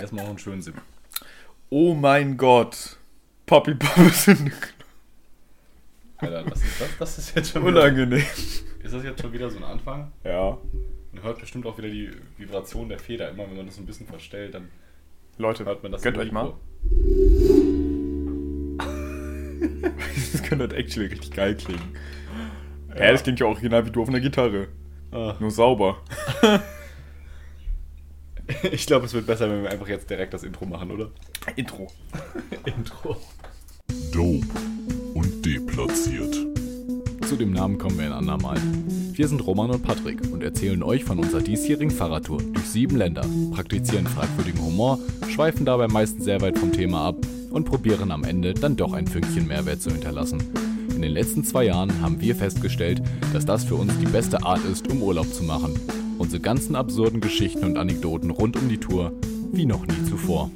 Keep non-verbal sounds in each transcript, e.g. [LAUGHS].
Erstmal noch einen schönen Sip. Oh mein Gott. Papi Papi sind Alter, das, das, das ist jetzt schon wieder, unangenehm. Ist das jetzt schon wieder so ein Anfang? Ja. Man hört bestimmt auch wieder die Vibration der Feder. Immer wenn man das ein bisschen verstellt, dann Leute, hört man das gönnt euch mal. [LAUGHS] Das könnte halt actually richtig geil klingen. Ja, das klingt ja original wie du auf einer Gitarre. Ah. Nur sauber. [LAUGHS] [LAUGHS] Ich glaube, es wird besser, wenn wir einfach jetzt direkt das Intro machen, oder? Intro. [LAUGHS] Intro. Dope und deplatziert. Zu dem Namen kommen wir ein andermal. Wir sind Roman und Patrick und erzählen euch von unserer diesjährigen Fahrradtour durch sieben Länder, praktizieren fragwürdigen Humor, schweifen dabei meistens sehr weit vom Thema ab und probieren am Ende dann doch ein Fünkchen Mehrwert zu hinterlassen. In den letzten zwei Jahren haben wir festgestellt, dass das für uns die beste Art ist, um Urlaub zu machen. Unsere ganzen absurden Geschichten und Anekdoten rund um die Tour wie noch nie zuvor.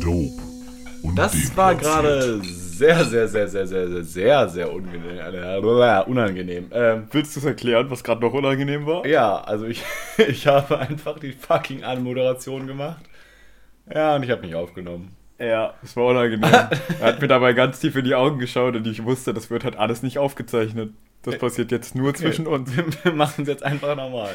Dope und Das war gerade sehr, sehr, sehr, sehr, sehr, sehr, sehr, sehr unangenehm. äh, unangenehm. Ähm, Willst du es erklären, was gerade noch unangenehm war? ja, also ich, [LAUGHS] ich habe einfach die fucking Anmoderation gemacht. Ja, und ich habe mich aufgenommen. Ja, es war unangenehm. er hat mir dabei ganz tief in die Augen geschaut und ich wusste, das wird halt alles nicht aufgezeichnet. Das passiert jetzt nur zwischen uns. Wir, machen es jetzt einfach nochmal.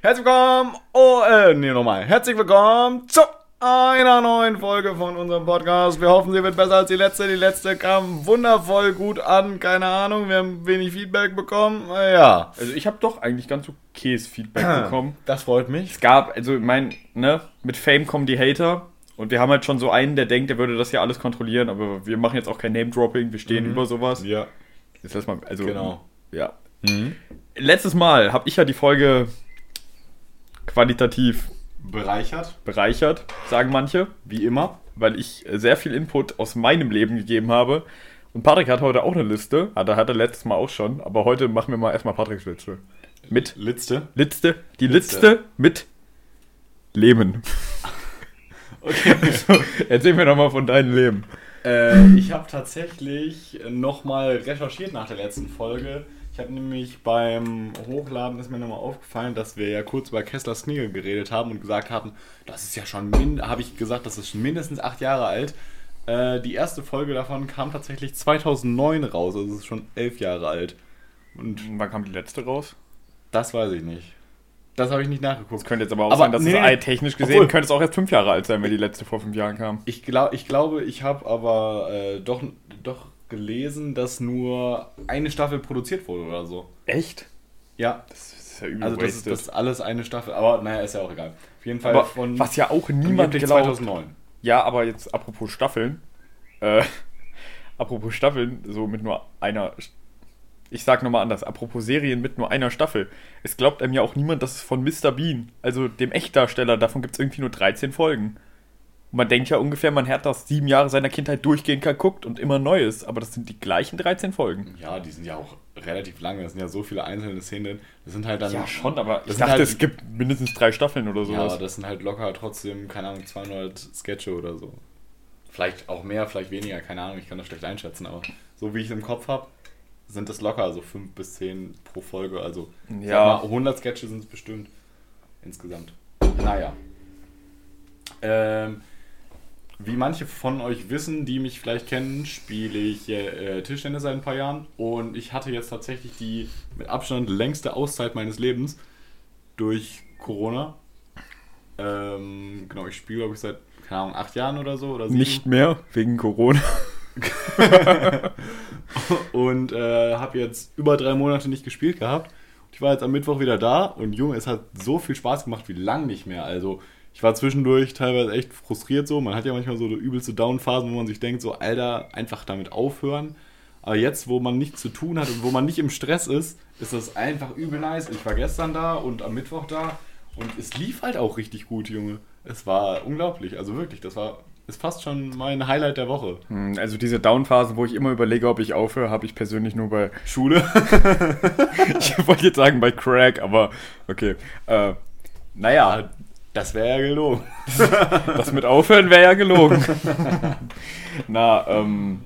Herzlich willkommen, oh, äh, nee, nochmal. Herzlich willkommen zu einer neuen Folge von unserem Podcast. Wir hoffen, sie wird besser als die letzte. Die letzte kam wundervoll gut an. Keine Ahnung, wir haben wenig Feedback bekommen. Äh, Ja, Also ich habe doch eigentlich ganz okayes Feedback [CLEARS THROAT] bekommen. das freut mich. Es gab, also ich mein, ne, mit Fame kommen die Hater. Und wir haben halt schon so einen, der denkt, der würde das ja alles kontrollieren, aber wir machen jetzt auch kein Name-Dropping, wir stehen über sowas. Ja, Jetzt lass mal, also. genau. Ja. Letztes Mal habe ich ja die Folge qualitativ Bereichert, bereichert, sagen manche, wie immer. weil ich sehr viel Input aus meinem Leben gegeben habe. Und Patrick hat heute auch eine Liste. Hat er hatte letztes Mal auch schon. Aber heute machen wir mal erstmal Patricks Liste. Mit Letzte. Liste. Die Liste. Liste mit Leben. Okay. [LAUGHS] So, erzähl mir doch mal von deinem Leben. Äh, ich habe tatsächlich nochmal recherchiert nach der letzten Folge. Ich habe nämlich beim Hochladen ist mir nochmal aufgefallen, dass wir ja kurz über Kessler Snigel geredet haben und gesagt haben, das ist ja schon, habe ich gesagt, das ist schon mindestens acht Jahre alt. Äh, die erste Folge davon kam tatsächlich 2009 raus, also es ist schon elf Jahre alt. Und Wann kam die letzte raus? das weiß ich nicht. Das habe ich nicht nachgeguckt. Das könnte jetzt aber auch Aber sein, dass nee, es technisch gesehen obwohl- könnte es auch erst fünf Jahre alt sein, wenn die letzte vor fünf Jahren kam. Ich, glaub, ich glaube, ich habe aber äh, doch, doch gelesen, dass nur eine Staffel produziert wurde oder so. Echt? Ja, Das ist ja übel also das ist, das ist alles eine Staffel. Aber naja, ist ja auch egal. Auf jeden Fall aber von was ja auch niemand glaubt. 2009. Ja, aber jetzt apropos Staffeln. Äh, [LAUGHS] apropos Staffeln, so mit nur einer. Ich sag nochmal anders, apropos Serien mit nur einer Staffel. Es glaubt einem ja auch niemand, dass es von Mr. Bean, also dem Echtdarsteller, davon gibt es irgendwie nur 13 Folgen. Und man denkt ja ungefähr, man hat das sieben Jahre seiner Kindheit durchgehend geguckt und immer Neues, aber das sind die gleichen 13 Folgen. Ja, die sind ja auch relativ lange. Das sind ja so viele einzelne Szenen. Das sind halt dann. Ja, schon, aber ich dachte, halt, es gibt mindestens drei Staffeln oder Ja, sowas. aber das sind halt locker trotzdem, keine Ahnung, 200 Sketche oder so. Vielleicht auch mehr, vielleicht weniger, keine Ahnung, ich kann das schlecht einschätzen, aber so wie ich es im Kopf habe, sind das locker so 5 bis 10 pro Folge. Also Ja. mal, 100 Sketche sind es bestimmt insgesamt. Naja. Ähm, wie manche von euch wissen, die mich vielleicht kennen, spiele ich äh, Tischtennis seit ein paar Jahren und ich hatte jetzt tatsächlich die mit Abstand längste Auszeit meines Lebens durch Corona. Ähm, genau, ich spiele, glaube ich, seit, keine Ahnung, acht Jahren oder so. Oder sieben. Nicht mehr, wegen Corona. [LAUGHS] [LAUGHS] [LAUGHS] Und äh, habe jetzt über drei Monate nicht gespielt gehabt. Ich war jetzt am Mittwoch wieder da und Junge, es hat so viel Spaß gemacht wie lang nicht mehr. Also ich war zwischendurch teilweise echt frustriert so. Man hat ja manchmal so übelste Downphasen, wo man sich denkt, so Alter, einfach damit aufhören. Aber jetzt, wo man nichts zu tun hat und wo man nicht im Stress ist, ist das einfach übel nice. Ich war gestern da und am Mittwoch da und es lief halt auch richtig gut, Junge. Es war unglaublich. Also wirklich, das war ist fast schon mein Highlight der Woche. Hm, Also diese Downphasen, wo ich immer überlege, ob ich aufhöre, habe ich persönlich nur bei Schule. [LAUGHS] ich wollte jetzt sagen bei Crack, aber okay. Äh, naja, Das wäre ja gelogen. [LAUGHS] das mit aufhören wäre ja gelogen. [LAUGHS] Na, ähm,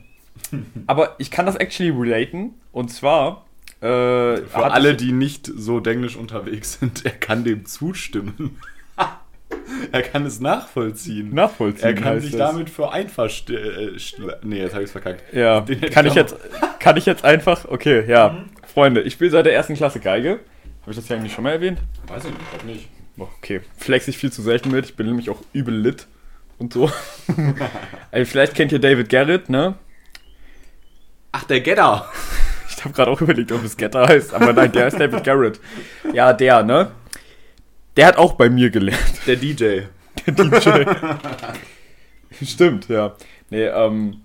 aber ich kann das actually relaten. Und zwar Äh, Für alle, die nicht so denglisch unterwegs sind, er kann dem zustimmen. [LAUGHS] er kann es nachvollziehen. nachvollziehen. er kann sich das. damit für einverst... Äh, nee, jetzt habe ich es verkackt. Ja, [LAUGHS] Den kann ich jetzt, kann ich jetzt einfach, okay, ja. Freunde, ich spiele seit der ersten Klasse Geige. Habe ich das ja eigentlich schon mal erwähnt? Weiß ich nicht, ich glaub nicht. Okay, flex ich viel zu selten mit. Ich bin nämlich auch übel lit und so. [LAUGHS] also vielleicht kennt ihr David Garrett, ne? Ach, der Gedder. Ich habe gerade auch überlegt, ob es Getter heißt, aber nein, der ist David Garrett. Ja, der, ne? Der hat auch bei mir gelernt. Der DJ. DJ. Stimmt, ja. Nee, ähm,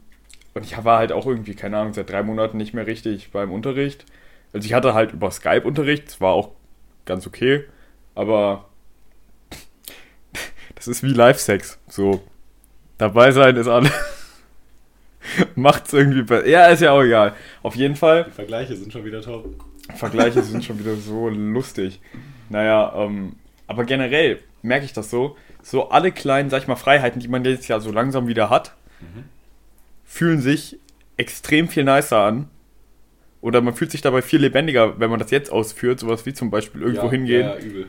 und ich war halt auch irgendwie, keine Ahnung, seit drei Monaten nicht mehr richtig beim Unterricht. Also ich hatte halt über Skype Unterricht, das war auch ganz okay, aber das ist wie Live-Sex. So, dabei sein ist alles. [LAUGHS] Macht's irgendwie besser. Ja, ist ja auch egal. Auf jeden Fall. Die Vergleiche sind schon wieder top. Vergleiche sind schon wieder so lustig. Naja, ähm, aber generell merke ich das so. So alle kleinen, sag ich mal, Freiheiten, die man jetzt ja so langsam wieder hat, fühlen sich extrem viel nicer an. Oder man fühlt sich dabei viel lebendiger, wenn man das jetzt ausführt, sowas wie zum Beispiel irgendwo ja, hingehen, Ja,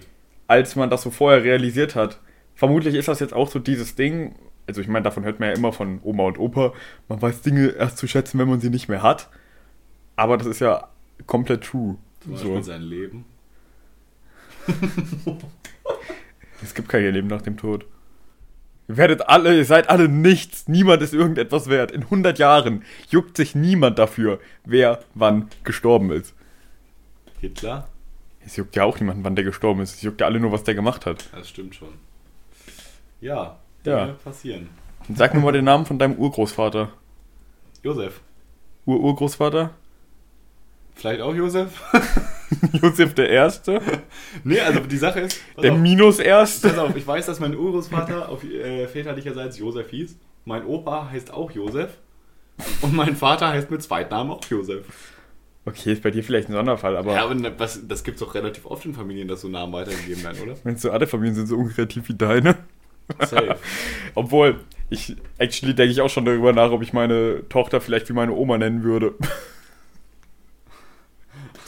als man das so vorher realisiert hat. Vermutlich ist das jetzt auch so dieses Ding, also ich meine, davon hört man ja immer von Oma und Opa, man weiß Dinge erst zu schätzen, wenn man sie nicht mehr hat. Aber das ist ja komplett true. Zum So. Beispiel sein Leben. [LAUGHS] Es gibt kein Leben nach dem Tod. Ihr werdet alle, ihr seid alle nichts. Niemand ist irgendetwas wert. In 100 Jahren juckt sich niemand dafür, wer wann gestorben ist. Hitler? Es juckt ja auch niemanden, wann der gestorben ist. Es juckt ja alle nur, was der gemacht hat. Das stimmt schon. Ja, Ja. Dinge passieren. Und sag mir mal den Namen von deinem Urgroßvater. Josef. Ur-Urgroßvater? Vielleicht auch Josef? [LAUGHS] Josef der Erste? nee, also die Sache ist. Der auf, Minus Erste? pass auf, ich weiß, dass mein Urgroßvater auf äh, väterlicherseits Josef hieß. Mein Opa heißt auch Josef. Und mein Vater heißt mit Zweitnamen auch Josef. Okay, ist bei dir vielleicht ein Sonderfall, aber Ja, aber was, das gibt es doch relativ oft in Familien, dass so Namen weitergegeben werden, oder? wenn so alle Familien sind so unkreativ wie deine. Safe. [LAUGHS] Obwohl, ich, actually denke ich auch schon darüber nach, ob ich meine Tochter vielleicht wie meine Oma nennen würde. [LAUGHS]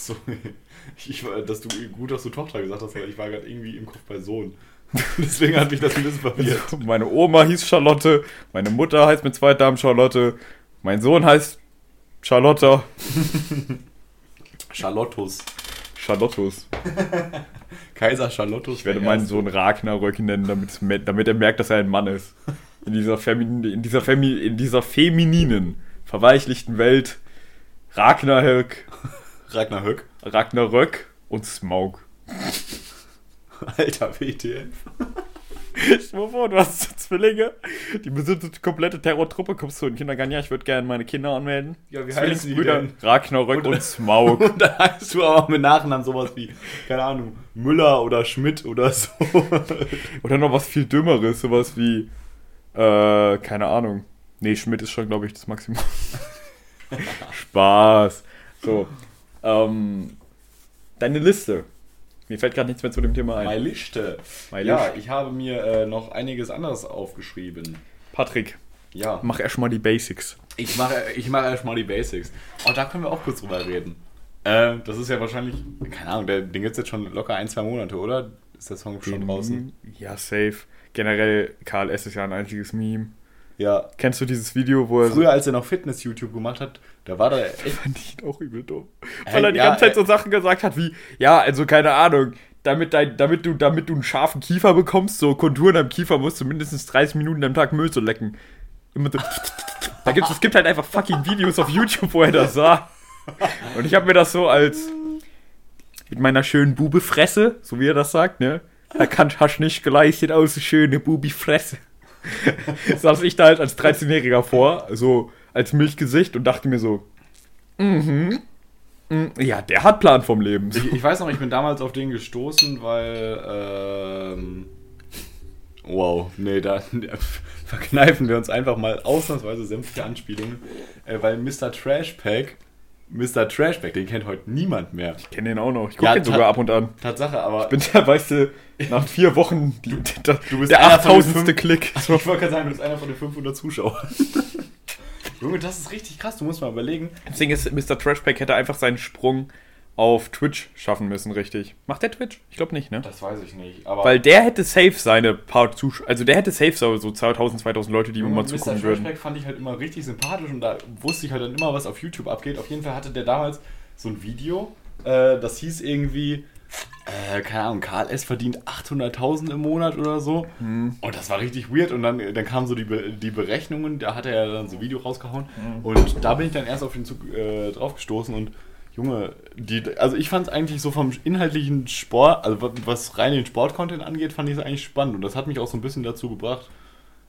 Achso, [LAUGHS] ich dass du gut, dass du Tochter gesagt hast, weil ich war gerade irgendwie im Kopf bei Sohn. [LAUGHS] Deswegen hat mich das ein bisschen verwirrt. Meine Oma hieß Charlotte, meine Mutter heißt mit zwei Damen Charlotte, mein Sohn heißt Charlotta. [LAUGHS] Charlottus. Charlottus. Kaiser Charlottus. Ich werde meinen Sohn Ragnarök nennen, damit, damit er merkt, dass er ein Mann ist. In dieser, Femin in dieser, Femi in dieser femininen, verweichlichten Welt Ragnarök, Ragnar Höck. Ragnarök und Smaug. [LAUGHS] Alter WTF. Mal [LAUGHS] vor, du hast Zwillinge, die besitzen die komplette Terrortruppe, kommst du in den Kindergarten, ja, ich würde gerne meine Kinder anmelden. Ja, wie heißen die denn? Ragnarök und, Und- Smaug. [LAUGHS] Und dann heißt du aber mit Nachnamen sowas wie, keine Ahnung, Müller oder Schmidt oder so. Oder noch was viel Dümmeres, sowas wie, äh, keine Ahnung. Nee, Schmidt ist schon, glaube ich, das Maximum. Spaß. So, ähm, deine Liste. Mir fällt gerade nichts mehr zu dem Thema ein. Meine Liste. Meine Ja, Liste. ich habe mir äh, noch einiges anderes aufgeschrieben. Patrick, Ja. mach erstmal die Basics. Ich mache ich mache erstmal die Basics. Und da können wir auch kurz drüber reden. Äh, das ist ja wahrscheinlich, keine Ahnung, der, den gibt es jetzt schon locker ein, zwei Monate, oder? Ist der Song schon draußen? Ja, safe. Generell, KLS ist ja ein einziges Meme. Ja. Kennst du dieses Video, wo er Früher, als er noch Fitness-YouTube gemacht hat, da war da echt. [LAUGHS] fand ich ihn auch übel dumm. Äh, Weil er die ja, ganze Zeit äh, so Sachen gesagt hat wie, ja, also keine Ahnung, damit, dein, damit, du, damit du einen scharfen Kiefer bekommst, so Konturen am Kiefer, musst du mindestens 30 Minuten am Tag Müll zu lecken. Immer so, [LAUGHS] da gibt's, es gibt halt einfach fucking Videos auf YouTube, wo er das sah. Und ich habe mir das so als mit meiner schönen Bubefresse, so wie er das sagt, ne? Er kann hast nicht geleistet aus, schöne Bubifresse. [LAUGHS] Saß ich da halt als 13-Jähriger vor, so als Milchgesicht und dachte mir so, mhm, mm, ja, der hat Plan vom Leben. Ich, ich weiß noch, ich bin damals auf den gestoßen, weil. Ähm, wow, nee, da verkneifen wir uns einfach mal ausnahmsweise sämtliche Anspielungen, äh, weil Mr. Trashpack, Mr. Trashpack, den kennt heute niemand mehr. Ich kenne den auch noch. Ich gucke Ja, den sogar ab und an. Tatsache, aber. Ich bin der, weißt du, nach vier Wochen die, der, bist der einer von den 8000. fünf- Klick. ich wollte gerade sagen, du bist einer von den 500 Zuschauern. [LAUGHS] Junge, das ist richtig krass. Du musst mal überlegen. Das Ding ist, Mr. Trashpack hätte einfach seinen Sprung auf Twitch schaffen müssen, richtig. Macht der Twitch? Ich glaube nicht, ne? Das weiß ich nicht. Aber Weil der hätte safe seine paar Zuschauer, also der hätte safe so so 2000, 2000 Leute, die ihm mal Mr. zugucken würden. Trashback fand ich halt immer richtig sympathisch und da wusste ich halt dann immer, was auf YouTube abgeht. Auf jeden Fall hatte der damals so ein Video, äh, das hieß irgendwie, äh, keine Ahnung, Karl S. verdient 800.000 im Monat oder so. Hm. Und das war richtig weird und dann, dann kamen so die, Be die Berechnungen, da hat er ja dann so ein Video rausgehauen und da bin ich dann erst auf den Zug äh, drauf gestoßen und Junge, die, also ich fand es eigentlich so vom inhaltlichen Sport, also was, rein den Sport-Content angeht, fand ich es eigentlich spannend und das hat mich auch so ein bisschen dazu gebracht,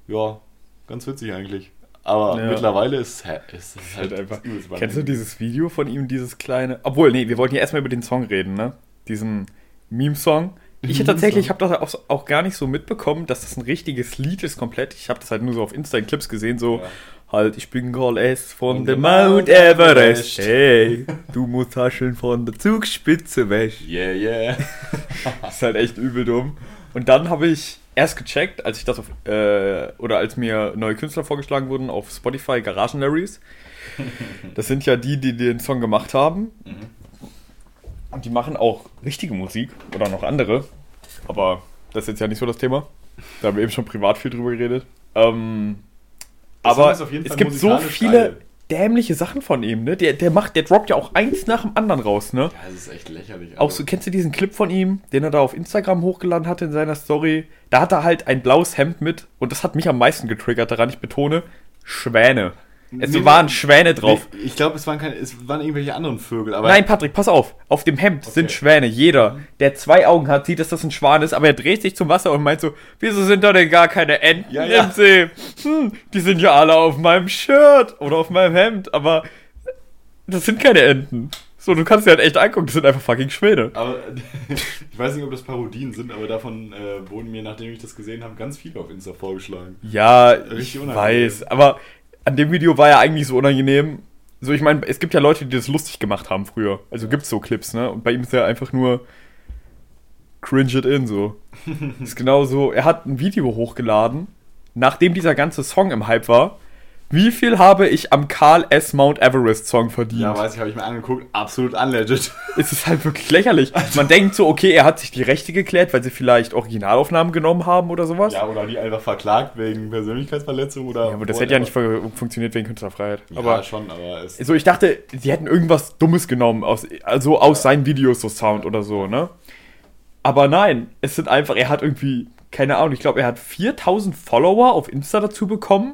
ja, ganz witzig eigentlich. Aber Ja. mittlerweile ist es es Halt halt einfach. Kennst du dieses Video von ihm, dieses kleine. Obwohl, nee, wir wollten ja erstmal über den Song reden, ne? Diesen Meme-Song. Ich hätte tatsächlich, ich habe das auch, auch gar nicht so mitbekommen, dass das ein richtiges Lied ist komplett. Ich habe das halt nur so auf Insta in Clips gesehen, so Ja. Halt, ich bin Call S von Von der Mount Everest. Everest. Hey, du musst hascheln von der Zugspitze weg. Yeah, yeah. Das [LAUGHS] ist halt echt übel dumm. Und dann habe ich erst gecheckt, als ich das auf, äh, oder als mir neue Künstler vorgeschlagen wurden auf Spotify, Garagenlarys. Das sind ja die, die den Song gemacht haben. Und die machen auch richtige Musik oder noch andere. Aber das ist jetzt ja nicht so das Thema. Da haben wir eben schon privat viel drüber geredet. Ähm, Das aber ist auf jeden es gibt so viele geil. dämliche Sachen von ihm, ne? Der, der macht, der droppt ja auch eins nach dem anderen raus, ne? Ja, das ist echt lächerlich. Auch so, kennst du diesen Clip von ihm, den er da auf Instagram hochgeladen hatte in seiner Story? Da hat er halt ein blaues Hemd mit und das hat mich am meisten getriggert daran, ich betone, Schwäne. Es Nee, waren Schwäne drauf. Nee, ich glaube, es waren keine, es waren irgendwelche anderen Vögel, aber Nein, Patrick, pass auf. Auf dem Hemd sind Schwäne. Jeder, der zwei Augen hat, sieht, dass das ein Schwan ist, aber er dreht sich zum Wasser und meint so, wieso sind da denn gar keine Enten Ja, ja. im See? Hm, die sind ja alle auf meinem Shirt oder auf meinem Hemd, aber das sind keine Enten. So, du kannst dir halt echt angucken, das sind einfach fucking Schwäne. Aber [LAUGHS] ich weiß nicht, ob das Parodien sind, aber davon äh, wurden mir, nachdem ich das gesehen habe, ganz viele auf Insta vorgeschlagen. Ja, ich weiß, aber an dem Video war ja eigentlich so unangenehm. So, ich meine, es gibt ja Leute, die das lustig gemacht haben früher. Also gibt's so Clips, ne? Und bei ihm ist er einfach nur cringe it in, so. [LAUGHS] ist genau so. Er hat ein Video hochgeladen, nachdem dieser ganze Song im Hype war. Wie viel habe ich am Karl S. Mount Everest Song verdient? Ja, weiß ich, habe ich mir angeguckt. Absolut unlegit. es ist halt wirklich lächerlich. Man denkt so, okay, er hat sich die Rechte geklärt, weil sie vielleicht Originalaufnahmen genommen haben oder sowas. Ja, oder die einfach verklagt wegen Persönlichkeitsverletzung oder. Ja, aber das hätte ja nicht fu- funktioniert wegen Künstlerfreiheit. Ja, aber schon, aber es. so, ich dachte, sie hätten irgendwas Dummes genommen, aus, also aus seinen Videos, so Sound oder so, ne? Aber nein, es sind einfach, er hat irgendwie, keine Ahnung, ich glaube, er hat 4000 Follower auf Insta dazu bekommen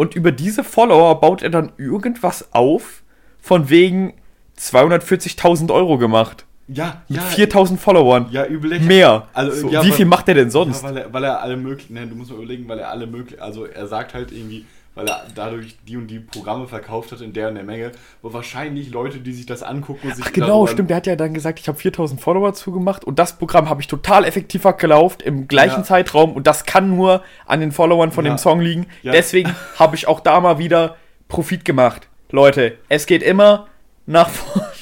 und über diese Follower baut er dann irgendwas auf, von wegen 240.000 Euro gemacht. Ja, Mit ja. 4000 Followern. Ja, übel. Mehr. Also, so, ja, wie weil- viel macht er denn sonst? Ja, weil er, weil er alle möglichen, ne, du musst mal überlegen, weil er alle möglichen, also er sagt halt irgendwie, weil er dadurch die und die Programme verkauft hat in der und der Menge, wo wahrscheinlich Leute, die sich das angucken sich Ach genau, stimmt. Der hat ja dann gesagt, ich habe 4000 Follower zugemacht und das Programm habe ich total effektiv abgelaufen im gleichen Ja. Zeitraum und das kann nur an den Followern von Ja. dem Song liegen. Ja. Deswegen [LAUGHS] habe ich auch da mal wieder Profit gemacht. Leute, es geht immer nach vorne. [LAUGHS]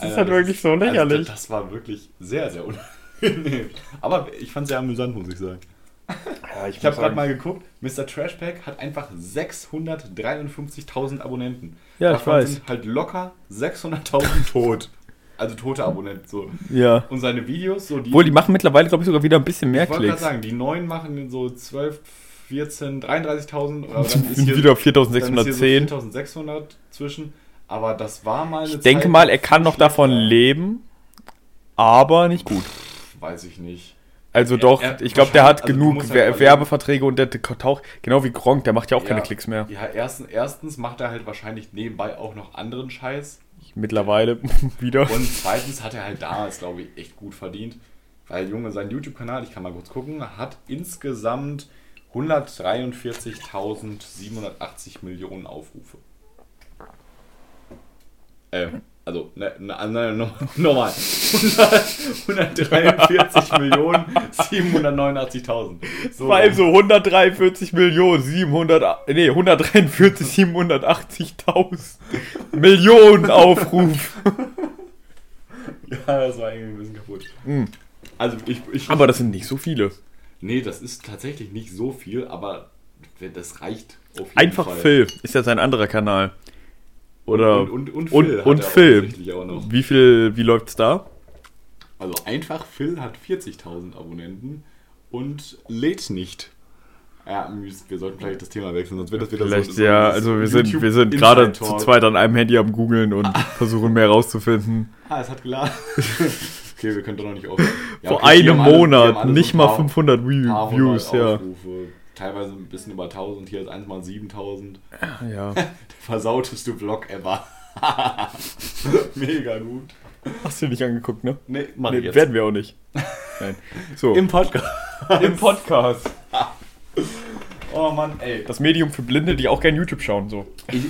Das ist halt das wirklich so lächerlich. Also, das war wirklich sehr, sehr unangenehm. Aber ich fand es sehr amüsant, muss ich sagen. Ja, Ich habe gerade mal geguckt, Mr. Trashpack hat einfach 653.000 Abonnenten. Ja, ich Davon weiß. sind halt locker 600.000 tot. Also tote Abonnenten. So. Ja. Und seine Videos, so die. Obwohl, die machen mittlerweile, glaube ich, sogar wieder ein bisschen mehr ich wollte gerade Klicks. sagen, die neuen machen so 12, 14, 33.000. oder Sind wieder auf dann ist hier 4610. so 4.600 zwischen. Aber das war mal eine Ich denke Zeit mal, er kann noch davon leben, aber nicht gut. Weiß ich nicht. Also doch, er- ich glaube, der hat also genug halt Werbeverträge und der taucht, genau wie Gronk, der macht ja auch keine Ja, Klicks mehr. Ja, erstens, erstens macht er halt wahrscheinlich nebenbei auch noch anderen Scheiß. Mittlerweile [LAUGHS] wieder. Und zweitens hat er halt damals, glaube ich, echt gut verdient. Weil, Junge, sein YouTube-Kanal, ich kann mal kurz gucken, hat insgesamt 143.780 Millionen Aufrufe. Äh, also, ne, ne, ne, no, [LAUGHS] nochmal. 143 Millionen 789.000. So, Vor allem so 143 Millionen 700, nee, 143 780.000 Millionen Aufruf. [LAUGHS] Ja, das war irgendwie ein bisschen kaputt. Also, ich, ich. Aber das sind nicht so viele. Nee, das ist tatsächlich nicht so viel, aber das reicht auf jeden Einfach Fall. Phil ist ja sein anderer Kanal. Oder Und, und, und, Phil. und Phil. Wie viel, wie läuft's da? Also einfach Phil hat 40.000 Abonnenten und lädt nicht. Ja, wir sollten vielleicht das Thema wechseln, sonst wird das wieder Vielleicht, so. so ja, also wir sind, wir sind gerade zu zweit an einem Handy am googeln und [LAUGHS] versuchen mehr rauszufinden. Ah, es hat geladen. [LAUGHS] okay, wir können doch noch nicht aufhören. Ja, Vor okay, einem Monat, alle nicht mal paar- 500 View- paar Views, ja. Aufrufe. Teilweise ein bisschen über 1000, hier ist eins mal 7000. ja. [LAUGHS] Der versauteste Vlog ever. [LAUGHS] Mega gut. Hast du dir nicht angeguckt, ne? Nee, mach Nee, werden wir auch nicht. Nein. So, Im Podcast. im Podcast. [LAUGHS] Oh Mann, ey. Das Medium für Blinde, die auch gerne YouTube schauen, so. Ich,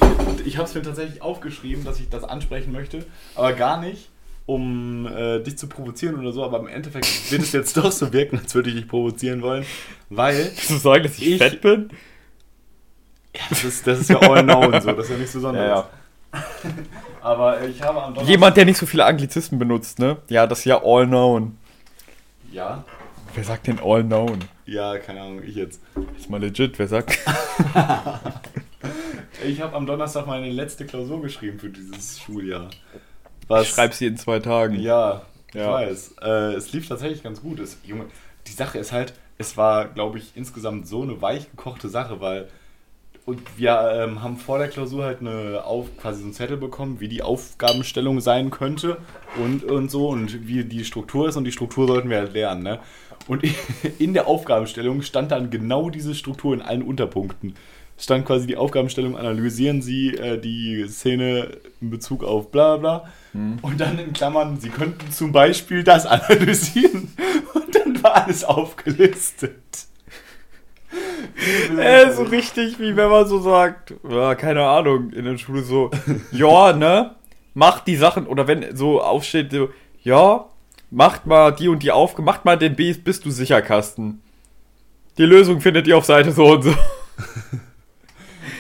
ich habe es mir tatsächlich aufgeschrieben, dass ich das ansprechen möchte, aber gar nicht, um äh, dich zu provozieren oder so, aber im Endeffekt wird es jetzt [LAUGHS] doch so wirken, als würde ich dich provozieren wollen, weil Willst du sagen, dass ich, Ich- fett bin? das ist, das ist ja all known so, das ist ja nichts Besonderes. Ja, [LAUGHS] Aber äh, ich habe am Donnerstag... Jemand, der nicht so viele Anglizismen benutzt, ne? Ja, das ist ja all known. Ja, Wer sagt denn all known? ja, keine Ahnung, ich jetzt. Ist mal legit, wer sagt? [LAUGHS] Ich habe am Donnerstag meine letzte Klausur geschrieben für dieses Schuljahr. Ich schreib sie in zwei Tagen. Ja, ich Ja. weiß. Äh, es lief tatsächlich ganz gut. Es, Junge, die Sache ist halt, es war, glaube ich, insgesamt so eine weich gekochte Sache, weil und wir ähm, haben vor der Klausur halt eine auf, quasi so einen Zettel bekommen, wie die Aufgabenstellung sein könnte und, und so und wie die Struktur ist und die Struktur sollten wir halt lernen. Ne? Und [LAUGHS] in der Aufgabenstellung stand dann genau diese Struktur in allen Unterpunkten. Stand quasi die Aufgabenstellung, analysieren Sie äh, die Szene in Bezug auf bla bla bla. Und dann in Klammern, Sie könnten zum Beispiel das [LAUGHS] analysieren. Und dann war alles aufgelistet. Äh, so richtig, wie wenn man so sagt, ja, keine Ahnung, in der Schule so, [LAUGHS] ja, ne, macht die Sachen, oder wenn so aufsteht, so, ja, macht mal die und die auf, macht mal den B, bist du sicher, Kasten. Die Lösung findet ihr auf Seite so und so. [LAUGHS]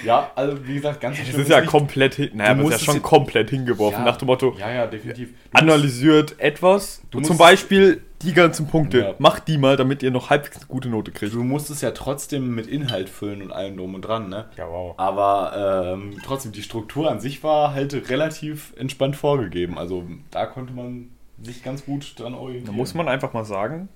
Ja, also wie gesagt, ganz Das schlimm ist ja nicht- komplett, hin, naja, das ist ja musst schon komplett hingeworfen, Ja, nach dem Motto, Ja, ja, definitiv. Du analysiert etwas, Du und zum musst- Beispiel die ganzen Punkte, Ja. macht die mal, damit ihr noch halbwegs eine gute Note kriegt. Du musst es ja trotzdem mit Inhalt füllen und allem drum und dran, ne? Ja, wow. Aber ähm, trotzdem, die Struktur an sich war halt relativ entspannt vorgegeben. Also da konnte man sich ganz gut dran orientieren. Da muss man einfach mal sagen,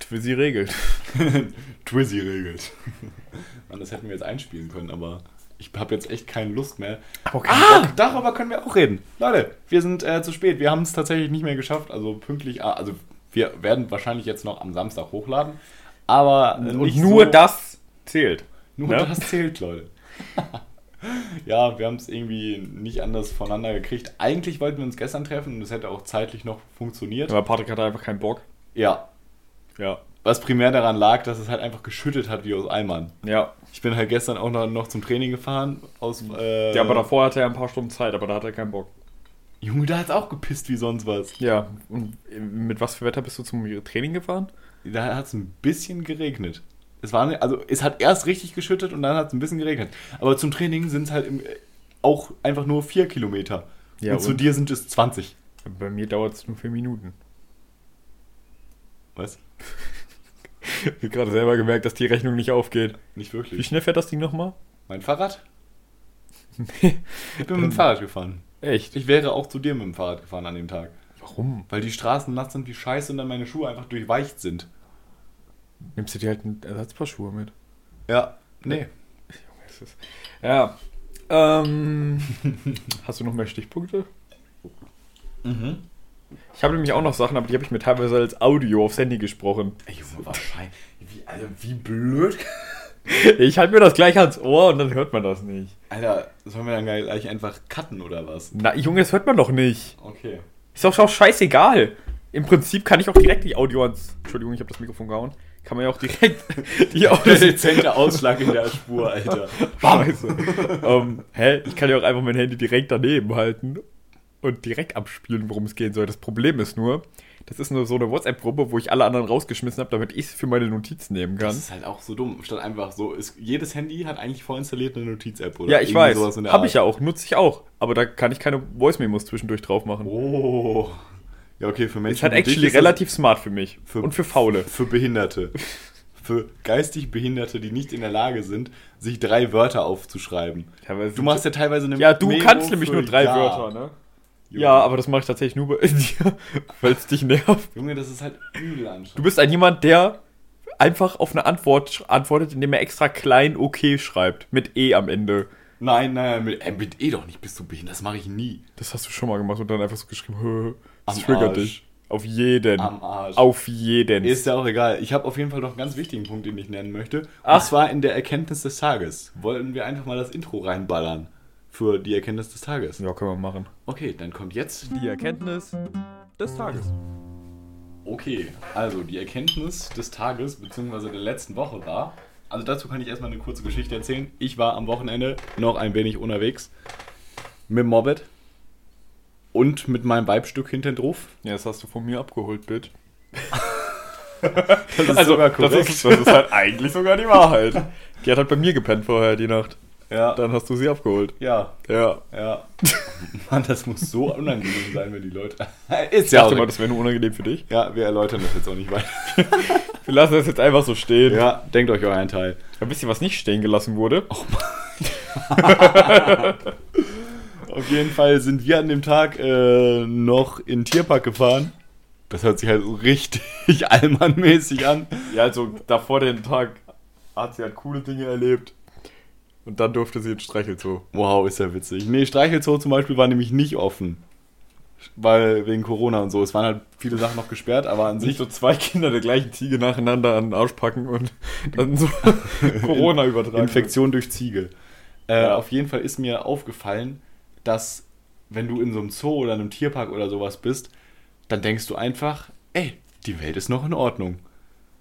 Twizzy regelt. [LAUGHS] Twizzy regelt. [LAUGHS] Mann, das hätten wir jetzt einspielen können, aber ich habe jetzt echt keine Lust mehr. Aber Ah, darüber können wir auch reden. Leute, wir sind äh, zu spät. Wir haben es tatsächlich nicht mehr geschafft. Also pünktlich, ah, also wir werden wahrscheinlich jetzt noch am Samstag hochladen. Aber äh, Und nicht nur so, das zählt. Nur ne? das zählt, Leute. [LAUGHS] ja, wir haben es irgendwie nicht anders voneinander gekriegt. Eigentlich wollten wir uns gestern treffen und es hätte auch zeitlich noch funktioniert. Aber Patrick hatte einfach keinen Bock. Ja, Ja. was primär daran lag, dass es halt einfach geschüttet hat wie aus Eimern. Ja. Ich bin halt gestern auch noch, noch zum Training gefahren. Aus, äh, Ja, aber davor hatte er ein paar Stunden Zeit, aber da hatte er keinen Bock. Junge, da hat es auch gepisst wie sonst was. Ja. Und mit was für Wetter bist du zum Training gefahren? Da hat es ein bisschen geregnet. Es war, also es hat erst richtig geschüttet und dann hat es ein bisschen geregnet. Aber zum Training sind es halt im, auch einfach nur vier Kilometer. Ja, und zu und? dir sind es 20. Bei mir dauert es nur vier Minuten. Was? Ich habe gerade selber gemerkt, dass die Rechnung nicht aufgeht. Nicht Wie wirklich. schnell fährt das Ding nochmal? Mein Fahrrad? [LAUGHS] Ich bin mit dem Fahrrad gefahren. Echt? Ich wäre auch zu dir mit dem Fahrrad gefahren an dem Tag. Warum? Weil die Straßen nass sind wie Scheiße und dann meine Schuhe einfach durchweicht sind. Nimmst du dir halt ein Ersatzpaar Schuhe mit? Ja. Nee. Es ist- Ja. Ähm, [LAUGHS] hast du noch mehr Stichpunkte? Mhm. Ich habe nämlich auch noch Sachen, aber die habe ich mir teilweise als Audio aufs Handy gesprochen. Ey, Junge, wahrscheinlich. Wie, also, wie blöd. [LAUGHS] Ich halte mir das gleich ans Ohr und dann hört man das nicht. Alter, sollen wir dann gleich einfach cutten oder was? Na, Junge, das hört man doch nicht. Okay. Ist doch auch scheißegal. Im Prinzip kann ich auch direkt die Audio ans. Entschuldigung, ich habe das Mikrofon gehauen. Kann man ja auch direkt [LAUGHS] die Der Audio. dezente Ausschlag in der Spur, Alter. [LAUGHS] Scheiße. ähm, hä? Ich kann ja auch einfach mein Handy direkt daneben halten und direkt abspielen, worum es gehen soll. Das Problem ist nur, das ist nur so eine WhatsApp-Gruppe, wo ich alle anderen rausgeschmissen habe, damit ich es für meine Notizen nehmen kann. Das ist halt auch so dumm. Statt einfach so, ist, jedes Handy hat eigentlich vorinstalliert eine Notiz-App, oder? Ja, ich weiß. Habe ich ja auch, nutze ich auch. Aber da kann ich keine Voice-Memos zwischendurch drauf machen. Oh. Ja, okay, für Menschen. ist halt actually relativ smart für mich. Für- und für Faule. Für Behinderte. [LAUGHS] für geistig Behinderte, die nicht in der Lage sind, sich drei Wörter aufzuschreiben. Ja, Du machst ja teilweise eine Ja, du Memo kannst nämlich nur drei Ja. Wörter, ne? Junge. Ja, aber das mache ich tatsächlich nur bei [LAUGHS] dir, weil es dich nervt. Junge, das ist halt übel Du anstrengend. bist ein jemand, der einfach auf eine Antwort antwortet, indem er extra klein okay schreibt. Mit E am Ende. Nein, nein, mit, äh, mit eh doch nicht, bist du behindert. Das mache ich nie. Das hast du schon mal gemacht und dann einfach so geschrieben, "Hö, [LAUGHS] das triggert dich. Auf jeden. Am Arsch. Auf jeden. Ist ja auch egal. Ich habe auf jeden Fall noch einen ganz wichtigen Punkt, den ich nennen möchte. Und Ach. zwar in der Erkenntnis des Tages. Wollen wir einfach mal das Intro reinballern für die Erkenntnis des Tages. ja, können wir machen. Okay, dann kommt jetzt. Die Erkenntnis des Tages. Okay, also die Erkenntnis des Tages bzw. der letzten Woche war. Also dazu kann ich erstmal eine kurze Geschichte erzählen. Ich war am Wochenende noch ein wenig unterwegs mit dem und mit meinem Weibstück hinten drauf. Ja, das hast du von mir abgeholt, Bitch. [LAUGHS] Das ist Also, sogar das korrekt. ist, das ist halt eigentlich sogar die Wahrheit. Die hat halt bei mir gepennt vorher die Nacht. Ja, Dann hast du sie abgeholt. ja, Ja. ja. [LAUGHS] Mann, das muss so unangenehm sein, wenn die Leute. [LAUGHS] Ist Ich ja dachte auch. mal, das wäre nur unangenehm für dich. Ja, wir erläutern das jetzt auch nicht weiter. [LAUGHS] Wir lassen das jetzt einfach so stehen. Ja, denkt euch euren Teil. Ein bisschen was nicht stehen gelassen wurde. Auf jeden Fall sind wir an dem Tag äh, noch in den Tierpark gefahren. Das hört sich halt so richtig allmannmäßig an. Ja, also davor den Tag hat sie halt coole Dinge erlebt. Und dann durfte sie ins Streichelzoo. Wow, ist ja witzig. Nee, Streichelzoo zum Beispiel war nämlich nicht offen. Weil wegen Corona und so. Es waren halt viele Sachen noch gesperrt, aber an Sich sich. so zwei Kinder der gleichen Ziege nacheinander an den Arsch packen und dann so [LAUGHS] Corona übertragen. Infektion durch Ziege. Äh, Ja. Auf jeden Fall ist mir aufgefallen, dass wenn du in so einem Zoo oder einem Tierpark oder sowas bist, dann denkst du einfach, ey, die Welt ist noch in Ordnung.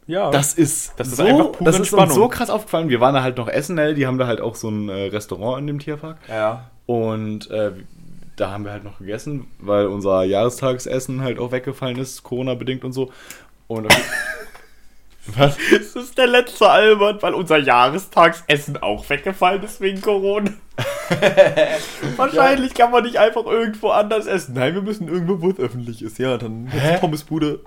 Ja. Das ist, Das ist so, einfach pure das ist uns Entspannung. so krass aufgefallen. Wir waren da halt noch essen, ne? die haben da halt auch so ein äh, Restaurant in dem Tierpark. ja. Und äh, da haben wir halt noch gegessen, weil unser Jahrestagsessen halt auch weggefallen ist, Corona-bedingt und so. Und [LAUGHS] Was? Das ist der letzte Albert, weil unser Jahrestagsessen auch weggefallen ist wegen Corona. [LAUGHS] Wahrscheinlich kann man nicht einfach irgendwo anders essen. Nein, wir müssen irgendwo, wo es öffentlich ist. Ja, dann Hä? jetzt Pommesbude.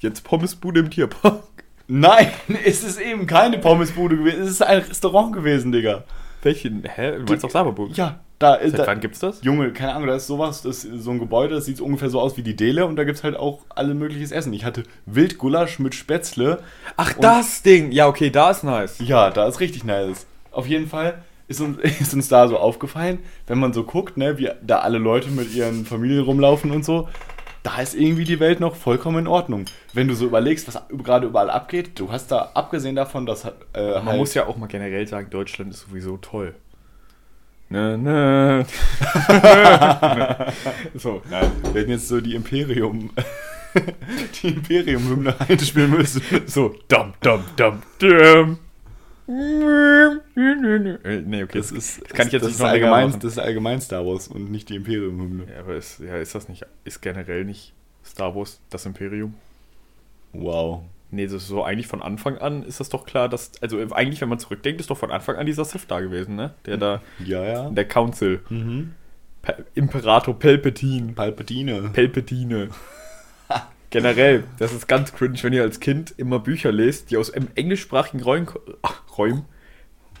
Jetzt Pommesbude im Tierpark. Nein, [LAUGHS] es ist eben keine Pommesbude gewesen. Es ist ein Restaurant gewesen, Digga. Welchen? Hä? Du meinst doch Saberburg? Ja, da ist. Seit Da, wann gibt's das? Junge, keine Ahnung, da ist sowas, das ist so ein Gebäude, das sieht ungefähr so aus wie die Dele und da gibt es halt auch alle mögliches Essen. Ich hatte Wildgulasch mit Spätzle. Ach, das Ding. Ja, okay, da ist nice. Ja, da ist richtig nice. Auf jeden Fall ist uns, [LAUGHS] ist uns da so aufgefallen, wenn man so guckt, ne, wie da alle Leute mit ihren Familien rumlaufen und so, da ist irgendwie die Welt noch vollkommen in Ordnung. Wenn du so überlegst, was gerade überall abgeht, du hast da, abgesehen davon, dass äh, Man muss ja auch mal generell sagen, Deutschland ist sowieso toll. Ne, ne. [LAUGHS] so, nein. Wir hätten jetzt so die Imperium, [LAUGHS] die Imperium-Hymne einspielen müssen. So, dum, dum, dum, dum. Äh, Nee, okay. Das ist, das kann ich jetzt das nicht ist noch allgemein, machen. das ist allgemein Star Wars und nicht die Imperium-Hymne. Ja, aber ist, ja, ist das nicht, ist generell nicht Star Wars das Imperium? Wow. Nee, das ist so eigentlich von Anfang an ist das doch klar, dass, also eigentlich, wenn man zurückdenkt, ist doch von Anfang an dieser Sith da gewesen, ne? Der da, Ja, ja. der Council. Mhm. Pa Imperator Palpatine. Palpatine. Palpatine. Generell, das ist ganz cringe, wenn ihr als Kind immer Bücher lest, die aus em- englischsprachigen Räumen, ach, Räumen?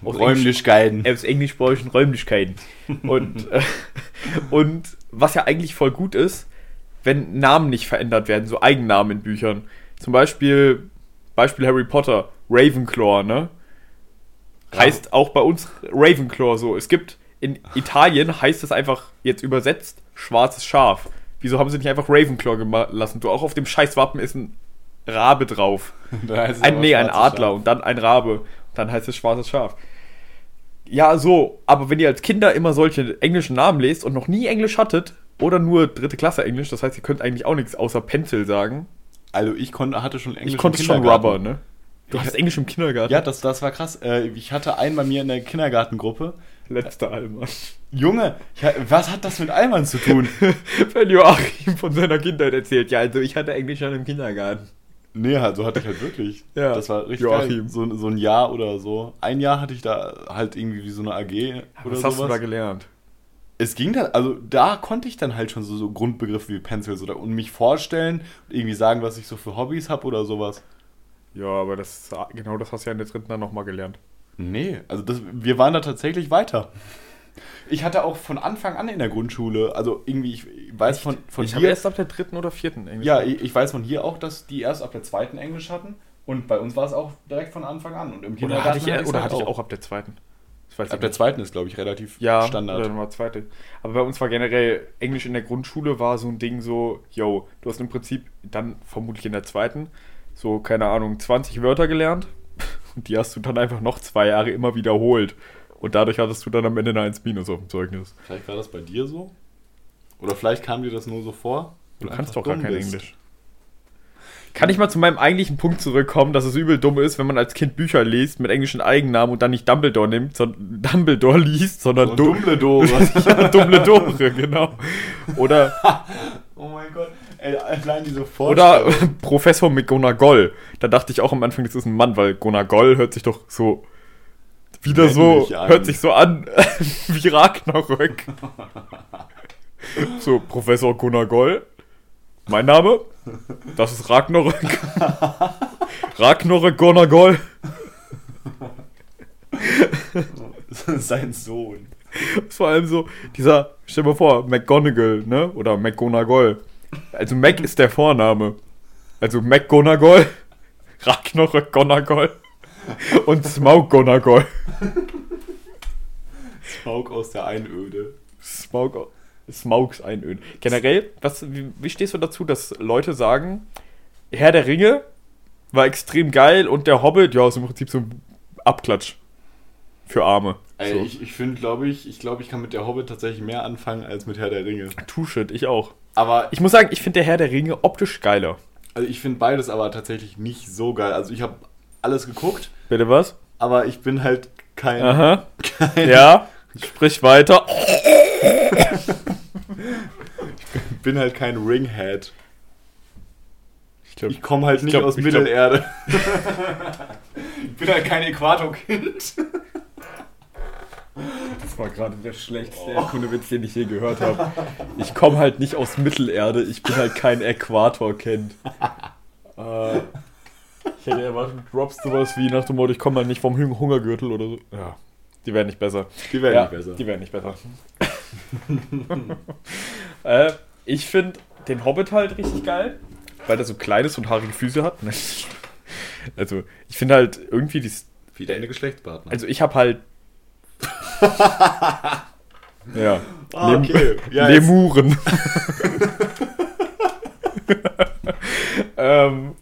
Aus Räumlichkeiten. Englisch- aus englischsprachigen Räumlichkeiten. Und, [LAUGHS] äh, und was ja eigentlich voll gut ist, wenn Namen nicht verändert werden, so Eigennamen in Büchern. Zum Beispiel, Beispiel Harry Potter, Ravenclaw, ne? Heißt auch bei uns Ravenclaw so. Es gibt in Italien heißt es einfach jetzt übersetzt schwarzes Schaf. Wieso haben sie nicht einfach Ravenclaw gelassen? Du auch auf dem Scheißwappen ist ein Rabe drauf. [LAUGHS] Da heißt Ein, nee, ein Adler Schaf. und dann ein Rabe. Dann heißt es schwarzes Schaf. Ja, so, aber wenn ihr als Kinder immer solche englischen Namen lest und noch nie Englisch hattet oder nur dritte Klasse Englisch, das heißt, ihr könnt eigentlich auch nichts außer Pencil sagen. Also ich konnte, hatte schon Englisch ich konnte im schon. Rubber, ne? Du hast Englisch im Kindergarten. Ja, das, das war krass. Äh, Ich hatte einen bei mir in der Kindergartengruppe. Letzter Alman. Junge, ich, was hat das mit Alman zu tun? [LAUGHS] Wenn Joachim von seiner Kindheit erzählt, ja, also ich hatte Englisch schon im Kindergarten. nee, halt, so hatte ich halt wirklich. Ja, Das war richtig Joachim. geil. So, so ein Jahr oder so. Ein Jahr hatte ich da halt irgendwie wie so eine AG oder Was hast du da gelernt? es ging dann, also da konnte ich dann halt schon so, so Grundbegriffe wie Pencils oder und mich vorstellen und irgendwie sagen, was ich so für Hobbys habe oder sowas. Ja, aber das genau das hast du ja in der dritten dann nochmal gelernt. Nee, also das, wir waren da tatsächlich weiter. Ich hatte auch von Anfang an in der Grundschule, also irgendwie, ich weiß von, von ich habe hier, erst ab der dritten oder vierten Englisch. ja, ich, ich weiß von hier auch, dass die erst ab der zweiten Englisch hatten und bei uns war es auch direkt von Anfang an. Und im oder Kindergarten hatte ich, hatte oder halt hatte ich auch ab der zweiten? Ab der nicht. zweiten ist, glaube ich, relativ ja, Standard. Oder dann war zweite. Aber bei uns war generell Englisch in der Grundschule war so ein Ding so, yo, du hast im Prinzip dann vermutlich in der zweiten so, keine Ahnung, 20 Wörter gelernt und die hast du dann einfach noch zwei Jahre immer wiederholt. Und dadurch hattest du dann am Ende eine 1 Minus auf dem Zeugnis. Vielleicht war das bei dir so? Oder vielleicht kam dir das nur so vor? Du kannst doch gar kein bist. Englisch. Kann ich mal zu meinem eigentlichen Punkt zurückkommen, dass es übel dumm ist, wenn man als Kind Bücher liest mit englischen Eigennamen und dann nicht Dumbledore nimmt, sondern [LAUGHS] Dumbledore liest, sondern So du Dumbledore. [LAUGHS] ja, Dumbledore, genau. Oder, [LAUGHS] oh mein Gott. Allein diese oder. [LAUGHS] Professor McGonagall. Da dachte ich auch am Anfang, das ist ein Mann, weil Gonagall hört sich doch so wieder so, an. hört sich so an [LAUGHS] wie Ragnarök. so, Professor Gonagall. Mein Name? Das ist Ragnarök. [LAUGHS] Ragnarök Gonagall. Sein Sohn. Vor allem so, dieser, stell dir mal vor, McGonagall, ne? Oder McGonagall. Also Mac ist der Vorname. Also McGonagall, [LAUGHS] Ragnarök Gonagall und Smaug Gonagall. Smaug aus der Einöde. Smaug, Smaugs Einöden. Generell, was, wie, wie stehst du dazu, dass Leute sagen, Herr der Ringe war extrem geil und der Hobbit, ja, ist im Prinzip so ein Abklatsch für Arme. Ey, So. ich, ich finde, glaube ich, ich glaube, ich kann mit der Hobbit tatsächlich mehr anfangen als mit Herr der Ringe. Two-Shit, ich auch. Aber Ich muss sagen, ich finde der Herr der Ringe optisch geiler. also ich finde beides aber tatsächlich nicht so geil. Also ich habe alles geguckt, Bitte was? aber ich bin halt kein, Aha. kein Ja, sprich weiter. bin halt kein Ringhead. Ich Ich komme halt Ich nicht glaub- aus ich Mittelerde. [LAUGHS] ich bin halt kein Äquatorkind. Das war gerade der schlechteste Erdkundewitz, den ich je gehört habe. Ich komme halt nicht aus Mittelerde, ich bin halt kein Äquatorkind. [LAUGHS] äh, ich hätte erwartet, du droppst sowas wie nach dem Motto, ich komme halt nicht vom Hung- Hungergürtel oder so. Ja, die werden nicht besser. Die werden ja, nicht besser. Die werden nicht besser. [LAUGHS] äh, ich finde den Hobbit halt richtig geil, weil der so kleines und haarige Füße hat. [LAUGHS] also, ich finde halt irgendwie die. Wie deine Geschlechtspartner. Also, ich habe halt. [LAUGHS] ja. Ah, okay. Ja, Lemuren. [LAUGHS] ähm,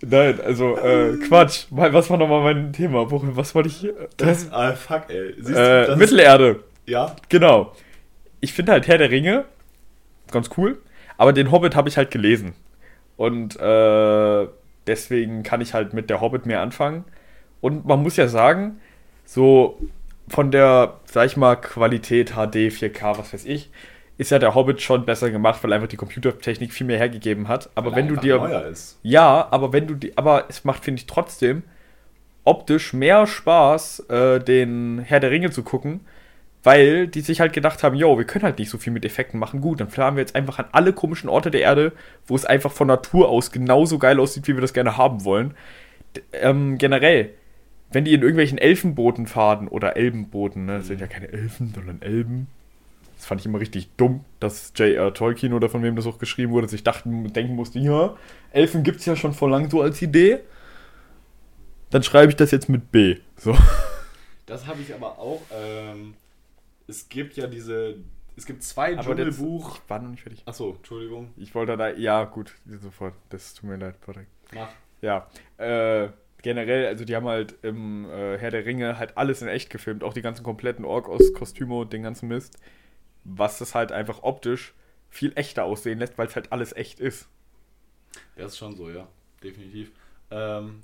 nein, also, äh, Quatsch. Was war nochmal mein Thema? Worin, was wollte ich. das, ah, fuck, ey. Siehst du, äh, das Mittelerde. Ist, ja, Genau. Ich finde halt Herr der Ringe ganz cool, aber den Hobbit habe ich halt gelesen. Und äh, deswegen kann ich halt mit der Hobbit mehr anfangen. Und man muss ja sagen, so von der, sag ich mal, Qualität HD, 4K, was weiß ich, ist ja der Hobbit schon besser gemacht, weil einfach die Computertechnik viel mehr hergegeben hat. Aber weil wenn du dir. neuer ist. Ja, aber wenn du die, aber es macht, finde ich, trotzdem optisch mehr Spaß, äh, den Herr der Ringe zu gucken, weil die sich halt gedacht haben, yo, wir können halt nicht so viel mit Effekten machen. Gut, dann fahren wir jetzt einfach an alle komischen Orte der Erde, wo es einfach von Natur aus genauso geil aussieht, wie wir das gerne haben wollen. D ähm, generell, wenn die in irgendwelchen Elfenbooten fahren oder Elbenbooten, ne, das sind ja keine Elfen, sondern Elben. Das fand ich immer richtig dumm, dass J.R. Tolkien oder von wem das auch geschrieben wurde, sich dachten, denken musste, ja, Elfen gibt es ja schon vor lang so als Idee. Dann schreibe ich das jetzt mit B. So. [LAUGHS] Das habe ich aber auch. Ähm, es gibt ja diese. Es gibt zwei Aber Dschungelbuch. Ich war noch nicht fertig. Achso, Entschuldigung. Ich wollte da, ja, gut, sofort. Das tut mir leid, Patrick. Mach. Ja, äh, generell, also die haben halt im äh, Herr der Ringe halt alles in echt gefilmt, auch die ganzen kompletten Ork aus Kostüme und den ganzen Mist, was das halt einfach optisch viel echter aussehen lässt, weil es halt alles echt ist. Das ist schon so, ja. Definitiv. Ähm,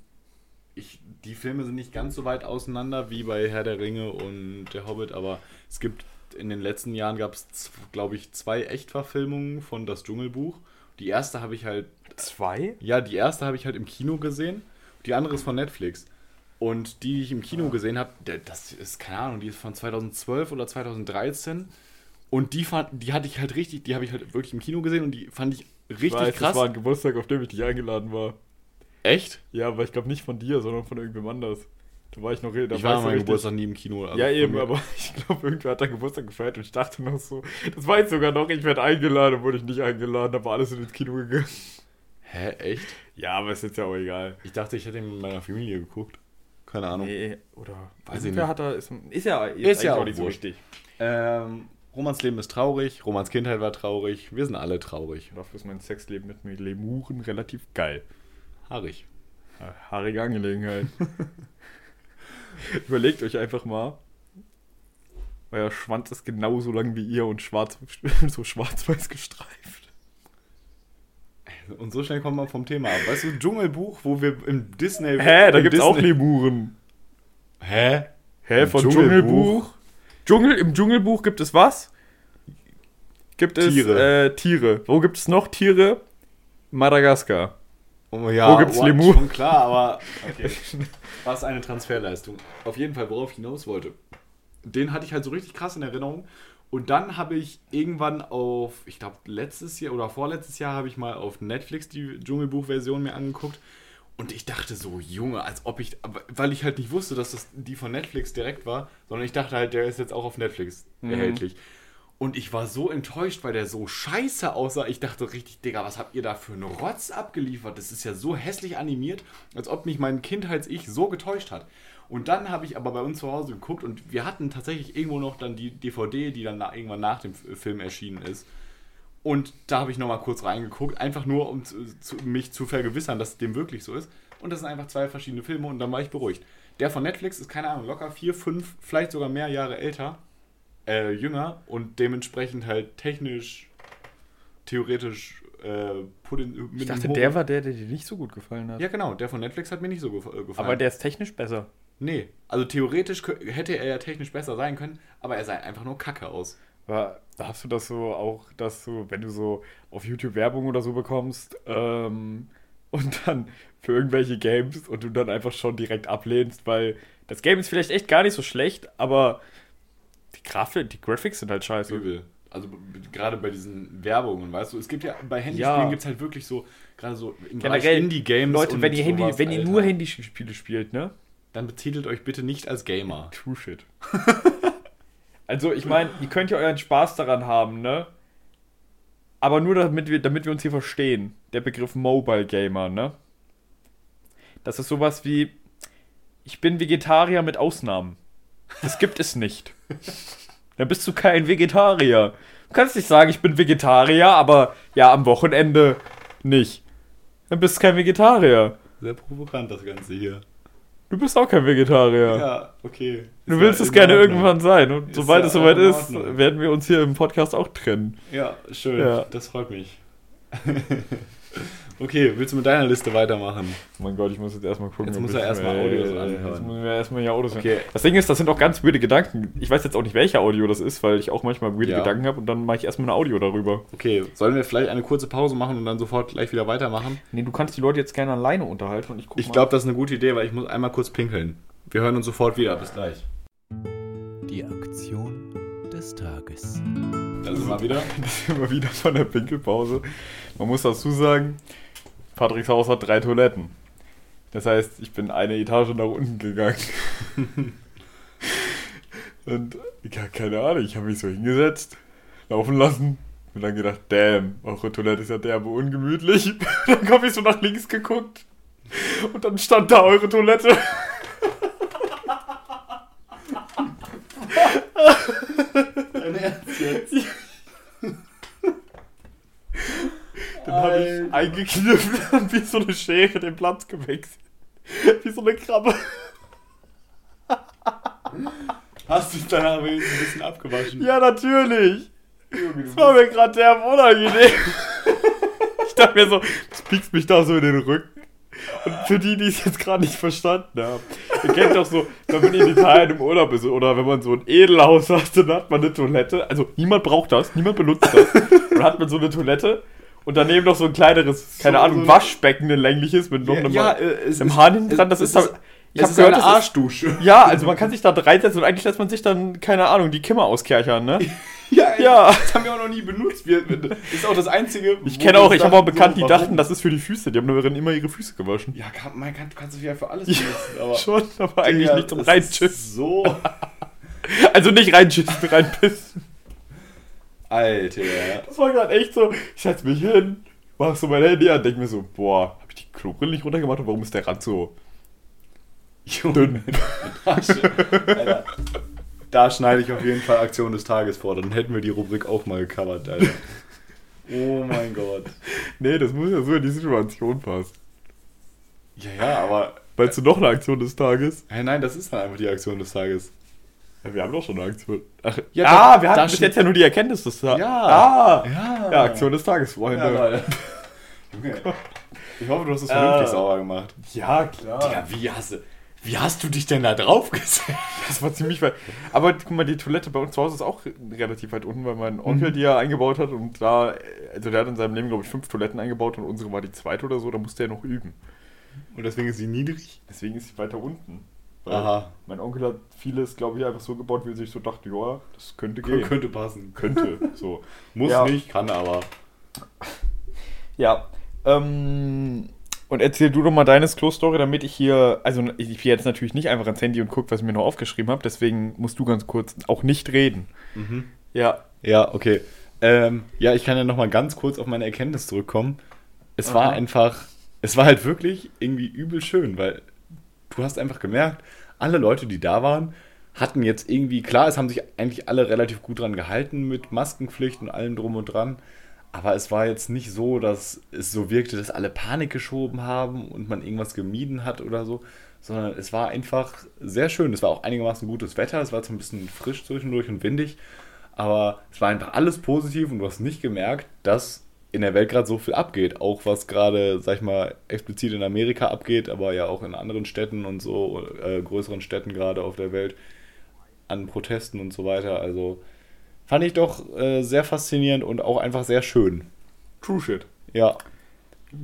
ich, die Filme sind nicht ganz so weit auseinander wie bei Herr der Ringe und Der Hobbit, aber es gibt in den letzten Jahren gab es, glaube ich, zwei Echtverfilmungen von Das Dschungelbuch. Die erste habe ich halt Zwei? Ja, die erste habe ich halt im Kino gesehen. Die andere ist von Netflix. Und die, die ich im Kino gesehen habe, das ist, keine Ahnung, die ist von 2012 oder 2013. Und die fand, die hatte ich halt richtig, die habe ich halt wirklich im Kino gesehen und die fand ich richtig Weiß, krass. Das war ein Geburtstag, auf dem ich nicht eingeladen war. Echt? Ja, aber ich glaube nicht von dir, sondern von irgendwem anders. Da war ich noch da ich war an ich so meinem richtig- Geburtstag nie im Kino. also ja, eben, aber [LAUGHS] ich glaube, irgendwer hat da Geburtstag gefeiert und ich dachte noch so, das war jetzt sogar noch, ich werde eingeladen, wurde ich nicht eingeladen, da war alles in ins Kino gegangen. Hä, echt? Ja, aber ist jetzt ja auch egal. Ich dachte, ich hätte ihn mit meiner Familie geguckt. Keine Ahnung. Nee, oder Weiß ich nicht. hat da, ist, ist ja jetzt Ist ja auch nicht so wichtig. Ähm, Romans Leben ist traurig, Romans Kindheit war traurig, wir sind alle traurig. Dafür ist mein Sexleben mit mir Lemuren relativ geil. Haarig. Ja, Haarige Angelegenheit. Überlegt euch einfach mal. Euer Schwanz ist genauso lang wie ihr und schwarz, [LAUGHS] so schwarz-weiß gestreift. Und so schnell kommt man vom Thema ab. Weißt du, Dschungelbuch, wo wir im Disney... Hä, da gibt's auch Disney- Lemuren. Hä? Hä, Im von Dschungelbuch? Dschungelbuch? Dschungel, im Dschungelbuch gibt es was? Gibt es Tiere. Äh, Tiere. Wo gibt es noch Tiere? Madagaskar. Oh, ja, Wo gibt's what? Lemur? Schon klar, aber... Okay. [LAUGHS] Was eine Transferleistung. Auf jeden Fall, worauf ich hinaus wollte. Den hatte ich halt so richtig krass in Erinnerung. Und dann habe ich irgendwann auf, ich glaube letztes Jahr oder vorletztes Jahr habe ich mal auf Netflix die Dschungelbuch-Version mir angeguckt. Und ich dachte so, Junge, als ob ich, weil ich halt nicht wusste, dass das die von Netflix direkt war, sondern ich dachte halt, der ist jetzt auch auf Netflix Mhm. erhältlich. Und ich war so enttäuscht, weil der so scheiße aussah. Ich dachte richtig, Digga, was habt ihr da für einen Rotz abgeliefert? Das ist ja so hässlich animiert, als ob mich mein Kindheits-Ich so getäuscht hat. Und dann habe ich aber bei uns zu Hause geguckt und wir hatten tatsächlich irgendwo noch dann die DVD, die dann irgendwann nach dem Film erschienen ist. Und da habe ich nochmal kurz reingeguckt, einfach nur, um zu, zu, mich zu vergewissern, dass dem wirklich so ist. Und das sind einfach zwei verschiedene Filme und dann war ich beruhigt. Der von Netflix ist, keine Ahnung, locker vier, fünf, vielleicht sogar mehr Jahre älter, äh, jünger und dementsprechend halt technisch, theoretisch, äh, Ich dachte, der war der, der dir nicht so gut gefallen hat. Ja, genau, der von Netflix hat mir nicht so gef äh, gefallen. aber der ist technisch besser. Nee, also theoretisch hätte er ja technisch besser sein können, aber er sah einfach nur kacke aus. War, hast du das so auch, dass du, wenn du so auf YouTube Werbung oder so bekommst ähm, [LAUGHS] und dann für irgendwelche Games und du dann einfach schon direkt ablehnst, weil das Game ist vielleicht echt gar nicht so schlecht, aber die Grafik, die Graphics sind halt scheiße. Übel. Also gerade bei diesen Werbungen, weißt du, es gibt ja bei Handyspielen Ja. gibt es halt wirklich so, gerade so im Bereich Generell, Indie-Games. Leute, wenn ihr, Handy, sowas, wenn ihr nur Handyspiele spielt, ne? Dann betitelt euch bitte nicht als Gamer. [LAUGHS] True shit. [LAUGHS] also, ich meine, ihr könnt ja euren Spaß daran haben, ne? Aber nur damit wir, damit wir uns hier verstehen. Der Begriff Mobile Gamer, ne? Das ist sowas wie, ich bin Vegetarier mit Ausnahmen. Das gibt es nicht. Dann bist du kein Vegetarier. Du kannst nicht sagen, ich bin Vegetarier, aber ja, am Wochenende nicht. Dann bist du kein Vegetarier. Sehr provokant das Ganze hier. Du bist auch kein Vegetarier. Ja, okay. Du Ist willst ja es gerne Ordnung. irgendwann sein. Und Ist sobald ja es soweit ist, werden wir uns hier im Podcast auch trennen. Ja, schön. Ja. Das freut mich. [LAUGHS] okay, willst du mit deiner Liste weitermachen? Oh mein Gott, ich muss jetzt erstmal gucken. Jetzt muss er erstmal Audios anhören. Jetzt müssen wir erstmal hier Audios Okay. hören. Das Ding ist, das sind auch ganz weirde Gedanken. Ich weiß jetzt auch nicht, welcher Audio das ist, weil ich auch manchmal weirde Ja. Gedanken habe und dann mache ich erstmal ein Audio darüber. Okay, sollen wir vielleicht eine kurze Pause machen und dann sofort gleich wieder weitermachen? Nee, du kannst die Leute jetzt gerne alleine unterhalten und ich gucke Ich glaube, das ist eine gute Idee, weil ich muss einmal kurz pinkeln. Wir hören uns sofort wieder. Bis gleich. Die Aktion des Tages. Da sind wir wieder. [LAUGHS] immer wieder von der Pinkelpause. Man muss dazu sagen, Patricks Haus hat drei Toiletten. Das heißt, ich bin eine Etage nach unten gegangen. [LAUGHS] Und ja, keine Ahnung, ich habe mich so hingesetzt, laufen lassen und dann gedacht, damn, eure Toilette ist ja derbe ungemütlich. [LAUGHS] dann habe ich so nach links geguckt und dann stand da eure Toilette. Dein Ernst jetzt? Dann habe ich eingekniffen und wie so eine Schere den Platz gewechselt. Wie so eine Krabbe. Hast du dich danach wenigstens ein bisschen abgewaschen? Ja, natürlich. Das war mir gerade der unangenehm. ich dachte mir so, das piekst mich da so in den Rücken. Und für die, die es jetzt gerade nicht verstanden haben, ihr kennt doch so, wenn man in Italien im Urlaub ist oder wenn man so ein Edelhaus hat, dann hat man eine Toilette. Also niemand braucht das, niemand benutzt das. Dann hat man so eine Toilette und daneben noch so ein kleineres, keine So- Ahnung, so Waschbecken, ein längliches mit noch Ja, einem, ja, äh, es einem ist- Hahn hinten dran. Das ist, ist- ich habe gehört, eine das ist, Arschdusche. ja, also man kann sich da reinsetzen und eigentlich lässt man sich dann, keine Ahnung, die Kimmer auskerchern, ne? [LAUGHS] [LAUGHS] Ja, ey, Ja. das haben wir auch noch nie benutzt. Wir, ist auch das einzige. Ich kenne auch, ich habe auch dachten, bekannt, die dachten, das ist für die Füße. Die haben nur immer ihre Füße gewaschen. Ja, kann, man kann, du kannst es ja für alles benutzen. Aber Schon, aber eigentlich nicht zum ist So. [LAUGHS] Also nicht reinschissen, reinpissen. Alter. Das war gerade echt so. Ich setz mich hin, mach so mein Handy an, denk mir so, boah, hab ich die Klobrille nicht runtergemacht und warum ist der Rand so dünn? Alter. Da schneide ich auf jeden Fall Aktion des Tages vor. Dann hätten wir die Rubrik auch mal gecovert, Alter. Oh mein Gott. Nee, das muss ja so in die Situation passen. Ja, ja, aber. Meinst du noch eine Aktion des Tages? Hey, nein, das ist dann einfach die Aktion des Tages. Ja, wir haben doch schon eine Aktion. Ach, Ja, ja, da- wir hatten bis jetzt ja nur die Erkenntnis des Tages. Ja. Ah, Ja. ja, Aktion des Tages, Freunde. Ja, Ja, Leute. [LAUGHS] Junge. Ich hoffe, du hast es vernünftig Äh. sauber gemacht. klar. Digga, wie hast, du, wie hast du dich denn da drauf gesetzt? [LAUGHS] Das war ziemlich weit. Aber guck mal, die Toilette bei uns zu Hause ist auch relativ weit unten, weil mein Onkel die ja eingebaut hat und da, also der hat in seinem Leben, glaube ich, fünf Toiletten eingebaut und unsere war die zweite oder so, da musste er noch üben. Und deswegen ist sie niedrig? Deswegen ist sie weiter unten. Aha. Mein Onkel hat vieles, glaube ich, einfach so gebaut, wie er sich so dachte, ja, das könnte gehen. Könnte passen. Könnte, [LAUGHS] so. Muss Ja. nicht, kann aber. Ja. Ähm, und erzähl du doch mal deine Klo-Story, damit ich hier, also ich gehe jetzt natürlich nicht einfach ans Handy und gucke, was ich mir noch aufgeschrieben habe, deswegen musst du ganz kurz auch nicht reden. Ja. Ja, okay. Ähm, ja, ich kann ja nochmal ganz kurz auf meine Erkenntnis zurückkommen. Es war Aha. einfach, es war halt wirklich irgendwie übel schön, weil du hast einfach gemerkt, alle Leute, die da waren, hatten jetzt irgendwie, klar, es haben sich eigentlich alle relativ gut dran gehalten mit Maskenpflicht und allem drum und dran. Aber es war jetzt nicht so, dass es so wirkte, dass alle Panik geschoben haben und man irgendwas gemieden hat oder so, sondern es war einfach sehr schön. Es war auch einigermaßen gutes Wetter, es war zwar ein bisschen frisch zwischendurch und windig, aber es war einfach alles positiv und du hast nicht gemerkt, dass in der Welt gerade so viel abgeht. Auch was gerade, sag ich mal, explizit in Amerika abgeht, aber ja auch in anderen Städten und so, äh, größeren Städten gerade auf der Welt, an Protesten und so weiter. Also fand ich doch äh, sehr faszinierend und auch einfach sehr schön. True Shit. Ja,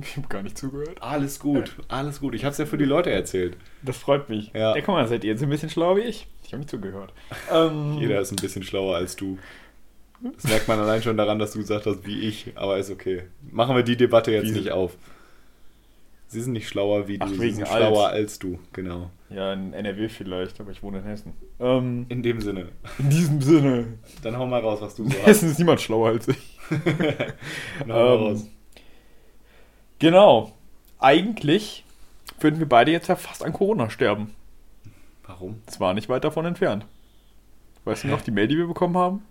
Ich habe gar nicht zugehört. alles gut, alles gut. Ich habe es ja für die Leute erzählt. Das freut mich. Ja. ja guck mal, seid ihr jetzt ein bisschen schlauer wie ich? Ich habe nicht zugehört. Ähm, [LAUGHS] Jeder ist ein bisschen schlauer als du. Das merkt man allein schon daran, dass du gesagt hast, wie ich, aber ist okay. Machen wir die Debatte jetzt Wie- nicht auf. Sie sind nicht schlauer wie du, Ach, sie sind alt. schlauer als du, genau. Ja, in NRW vielleicht, aber ich wohne in Hessen. Ähm, In dem Sinne. in diesem Sinne. Dann hau mal raus, was du so hast. Hessen ist niemand schlauer als ich. [LAUGHS] Dann hau Ähm, raus. Genau. Eigentlich würden wir beide jetzt ja fast an Corona sterben. Warum? Es war nicht weit davon entfernt. Weißt du noch die Mail, die wir bekommen haben?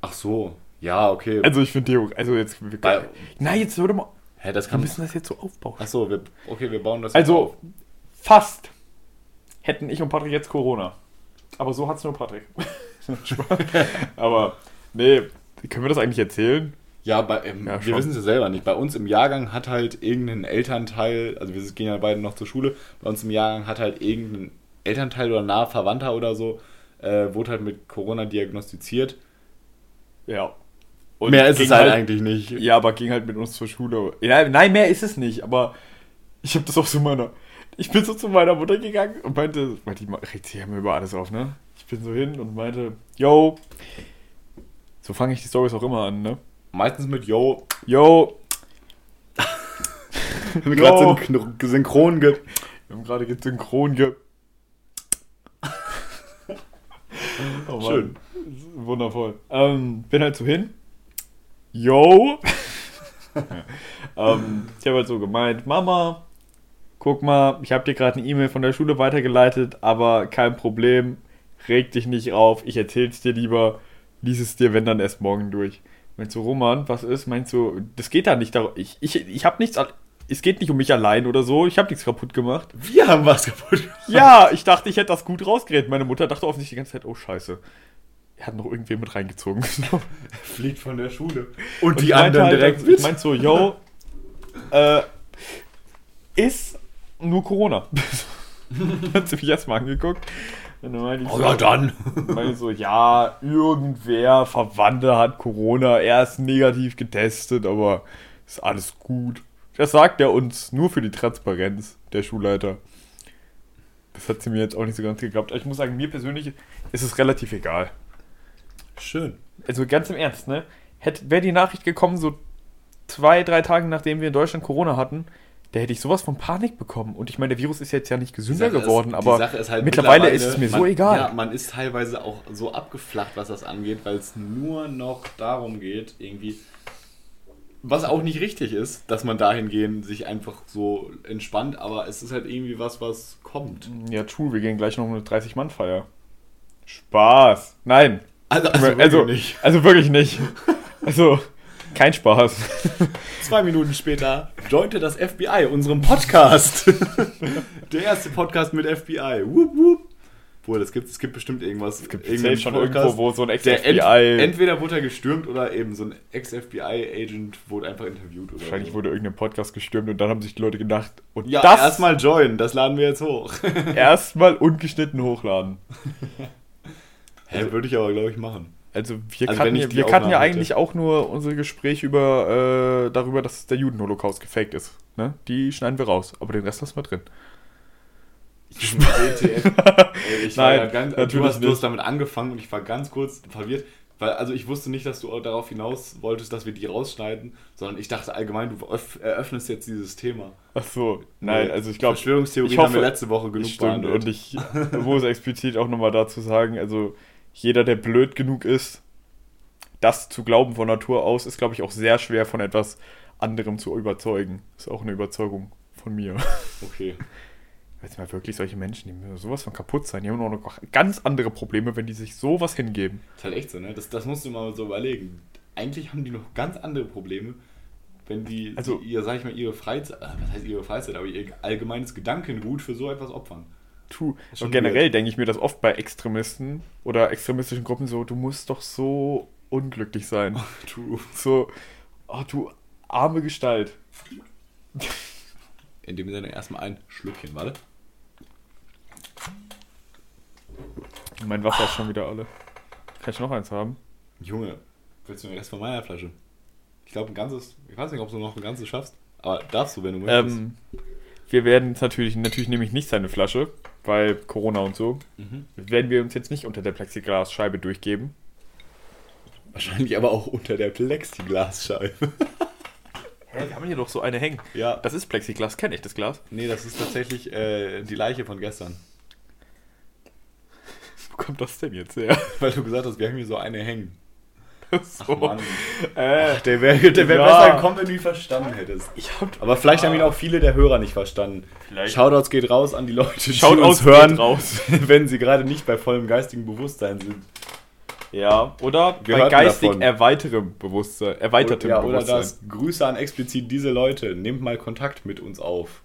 Ach so, ja, okay. Also ich finde die, also jetzt, wir, Bei- na jetzt würde mal, Hä, das wir kann... müssen das jetzt so aufbauen. Ach so, wir, okay, wir bauen das Also auf. fast hätten ich und Patrick jetzt Corona. Aber so hat's nur Patrick. [LAUGHS] Aber nee, können wir das eigentlich erzählen? Ja, bei, ähm, Ja, wir wissen es ja selber nicht. Bei uns im Jahrgang hat halt irgendein Elternteil, also wir gehen ja beide noch zur Schule, bei uns im Jahrgang hat halt irgendein Elternteil oder nahe Verwandter oder so, äh, wurde halt mit Corona diagnostiziert. Ja. Mehr ist es halt, eigentlich nicht. Ja, aber ging halt mit uns zur Schule. Ja, nein, mehr ist es nicht, aber ich habe das auch zu meiner. Ich bin so zu meiner Mutter gegangen und meinte, meinte die ma- regt sich ja immer über alles auf, ne? Ich bin so hin und meinte, yo, so fange ich die Stories auch immer an, ne? Meistens mit Yo, Yo, [LAUGHS] wir Jo. gerade syn synchron ge wir haben gerade synchron ge. [LAUGHS] oh. Schön. Wundervoll. Ähm, bin halt so hin. Yo. [LAUGHS] ähm, ich habe halt so gemeint, Mama, guck mal, ich habe dir gerade eine E-Mail von der Schule weitergeleitet, aber kein Problem, reg dich nicht auf, ich erzähl's dir lieber, lies es dir, wenn dann erst morgen durch. Meinst du, Roman, was ist? Meinst du, das geht da nicht darum, ich, ich, ich habe nichts, es geht nicht um mich allein oder so, ich habe nichts kaputt gemacht. Wir haben was kaputt gemacht. Ja, ich dachte, ich hätte das gut rausgeredet. Meine Mutter dachte offensichtlich die ganze Zeit, oh scheiße. Er hat noch irgendwen mit reingezogen. [LAUGHS] Fliegt von der Schule. Und, die ich meinte anderen halt, direkt Ich meinte so, yo, äh, ist nur Corona. [LAUGHS] hat sie mich erstmal angeguckt. Und dann meinte ich Oh so, ja, dann. [LAUGHS] ich so, ja, irgendwer, Verwandte hat Corona, er ist negativ getestet, aber ist alles gut. Das sagt er uns nur für die Transparenz, der Schulleiter. Das hat sie mir jetzt auch nicht so ganz geglaubt. Ich muss sagen, mir persönlich ist es relativ egal. Schön. also ganz im Ernst, ne? Wäre die Nachricht gekommen, so zwei, drei Tage nachdem wir in Deutschland Corona hatten, da hätte ich sowas von Panik bekommen. Und ich meine, der Virus ist jetzt ja nicht gesünder geworden, ist- aber ist halt mittlerweile ist es mir man, so egal. Ja, man ist teilweise auch so abgeflacht, was das angeht, weil es nur noch darum geht, irgendwie. Was auch nicht richtig ist, dass man dahingehend sich einfach so entspannt, aber es ist halt irgendwie was, was kommt. Ja, true, wir gehen gleich noch eine 30-Mann-Feier. Spaß. Nein. Also, Also, also, also, wirklich nicht. also wirklich nicht. Also, kein Spaß. Zwei Minuten später jointe das FBI unserem Podcast. Der erste Podcast mit FBI. Wup, wup. Obwohl, das gibt, es gibt bestimmt irgendwas. Es gibt safe schon irgendwo, wo so ein der ent, Ex-FBI Entweder wurde er gestürmt oder eben so ein Ex-FBI-Agent wurde einfach interviewt. Oder Wahrscheinlich so. wurde irgendein Podcast gestürmt und dann haben sich die Leute gedacht, und Ja, das erstmal joinen, das laden wir jetzt hoch. erstmal ungeschnitten hochladen. [LAUGHS] Hä, würde ich aber, glaube ich, machen. Also wir Also, kannten, ja, wir kannten ja eigentlich auch nur unsere Gespräche über, äh, darüber, dass der Juden-Holocaust gefaked ist. Ne? Die schneiden wir raus, aber den Rest lassen wir drin. Ich, [LAUGHS] Ey, ich war Nein, ja ganz, du, hast, hast damit angefangen und ich war ganz kurz verwirrt, weil also ich wusste nicht, dass du darauf hinaus wolltest, dass wir die rausschneiden, sondern ich dachte allgemein, du öff- eröffnest jetzt dieses Thema. Ach so, nein, also ich glaube, Verschwörungstheorien ich hoffe- haben wir letzte Woche genug Stimmt, behandelt. und ich muss explizit auch nochmal dazu sagen, also jeder, der blöd genug ist, das zu glauben von Natur aus, ist, glaube ich, auch sehr schwer von etwas anderem zu überzeugen. Ist auch eine Überzeugung von mir. [LAUGHS] Okay. Jetzt mal wirklich solche Menschen, die müssen sowas von kaputt sein, die haben auch noch ganz andere Probleme, wenn die sich sowas hingeben. Ist halt echt so, ne? Das, das musst du mal so überlegen. Eigentlich haben die noch ganz andere Probleme, wenn die, Also- die ihr, sag ich mal, ihre Freizeit, äh, was heißt ihre Freizeit, aber ihr allgemeines Gedankengut für so etwas opfern. True. Schon Und generell denke ich mir das oft bei Extremisten oder extremistischen Gruppen so, du musst doch so unglücklich sein. [LAUGHS] True. So, oh, du arme Gestalt. In dem Sinne erstmal ein Schlückchen, warte. Mein Wasser ist schon wieder alle. Kann ich noch eins haben? Junge, willst du den Rest von meiner Flasche? Ich glaube, ein ganzes, ich weiß nicht, ob du noch ein ganzes schaffst, aber darfst du, wenn du möchtest. Ähm, wir werden natürlich, natürlich nehme ich nicht seine Flasche, weil Corona und so, Mhm. werden wir uns jetzt nicht unter der Plexiglasscheibe durchgeben. Wahrscheinlich aber auch unter der Plexiglasscheibe. Hä, wir haben hier doch so eine hängen. ja. Das ist Plexiglas, kenn ich das Glas. nee, das ist tatsächlich äh, die Leiche von gestern. Wo kommt das denn jetzt her? Weil du gesagt hast, wir haben hier so eine hängen. So. Ach. Äh, Der wäre der wär Ja. besser gekommen, wenn du ihn verstanden hättest. Aber vielleicht haben ihn auch viele der Hörer nicht verstanden. Vielleicht. Shoutouts geht raus an die Leute, die Schaut uns hören, raus. [LAUGHS] wenn sie gerade nicht bei vollem geistigen Bewusstsein sind. Ja, oder Wir bei geistig davon. erweiterem Bewusstsein, erweitertem ja, oder Bewusstsein. das Grüße an explizit diese Leute. Nehmt mal Kontakt mit uns auf.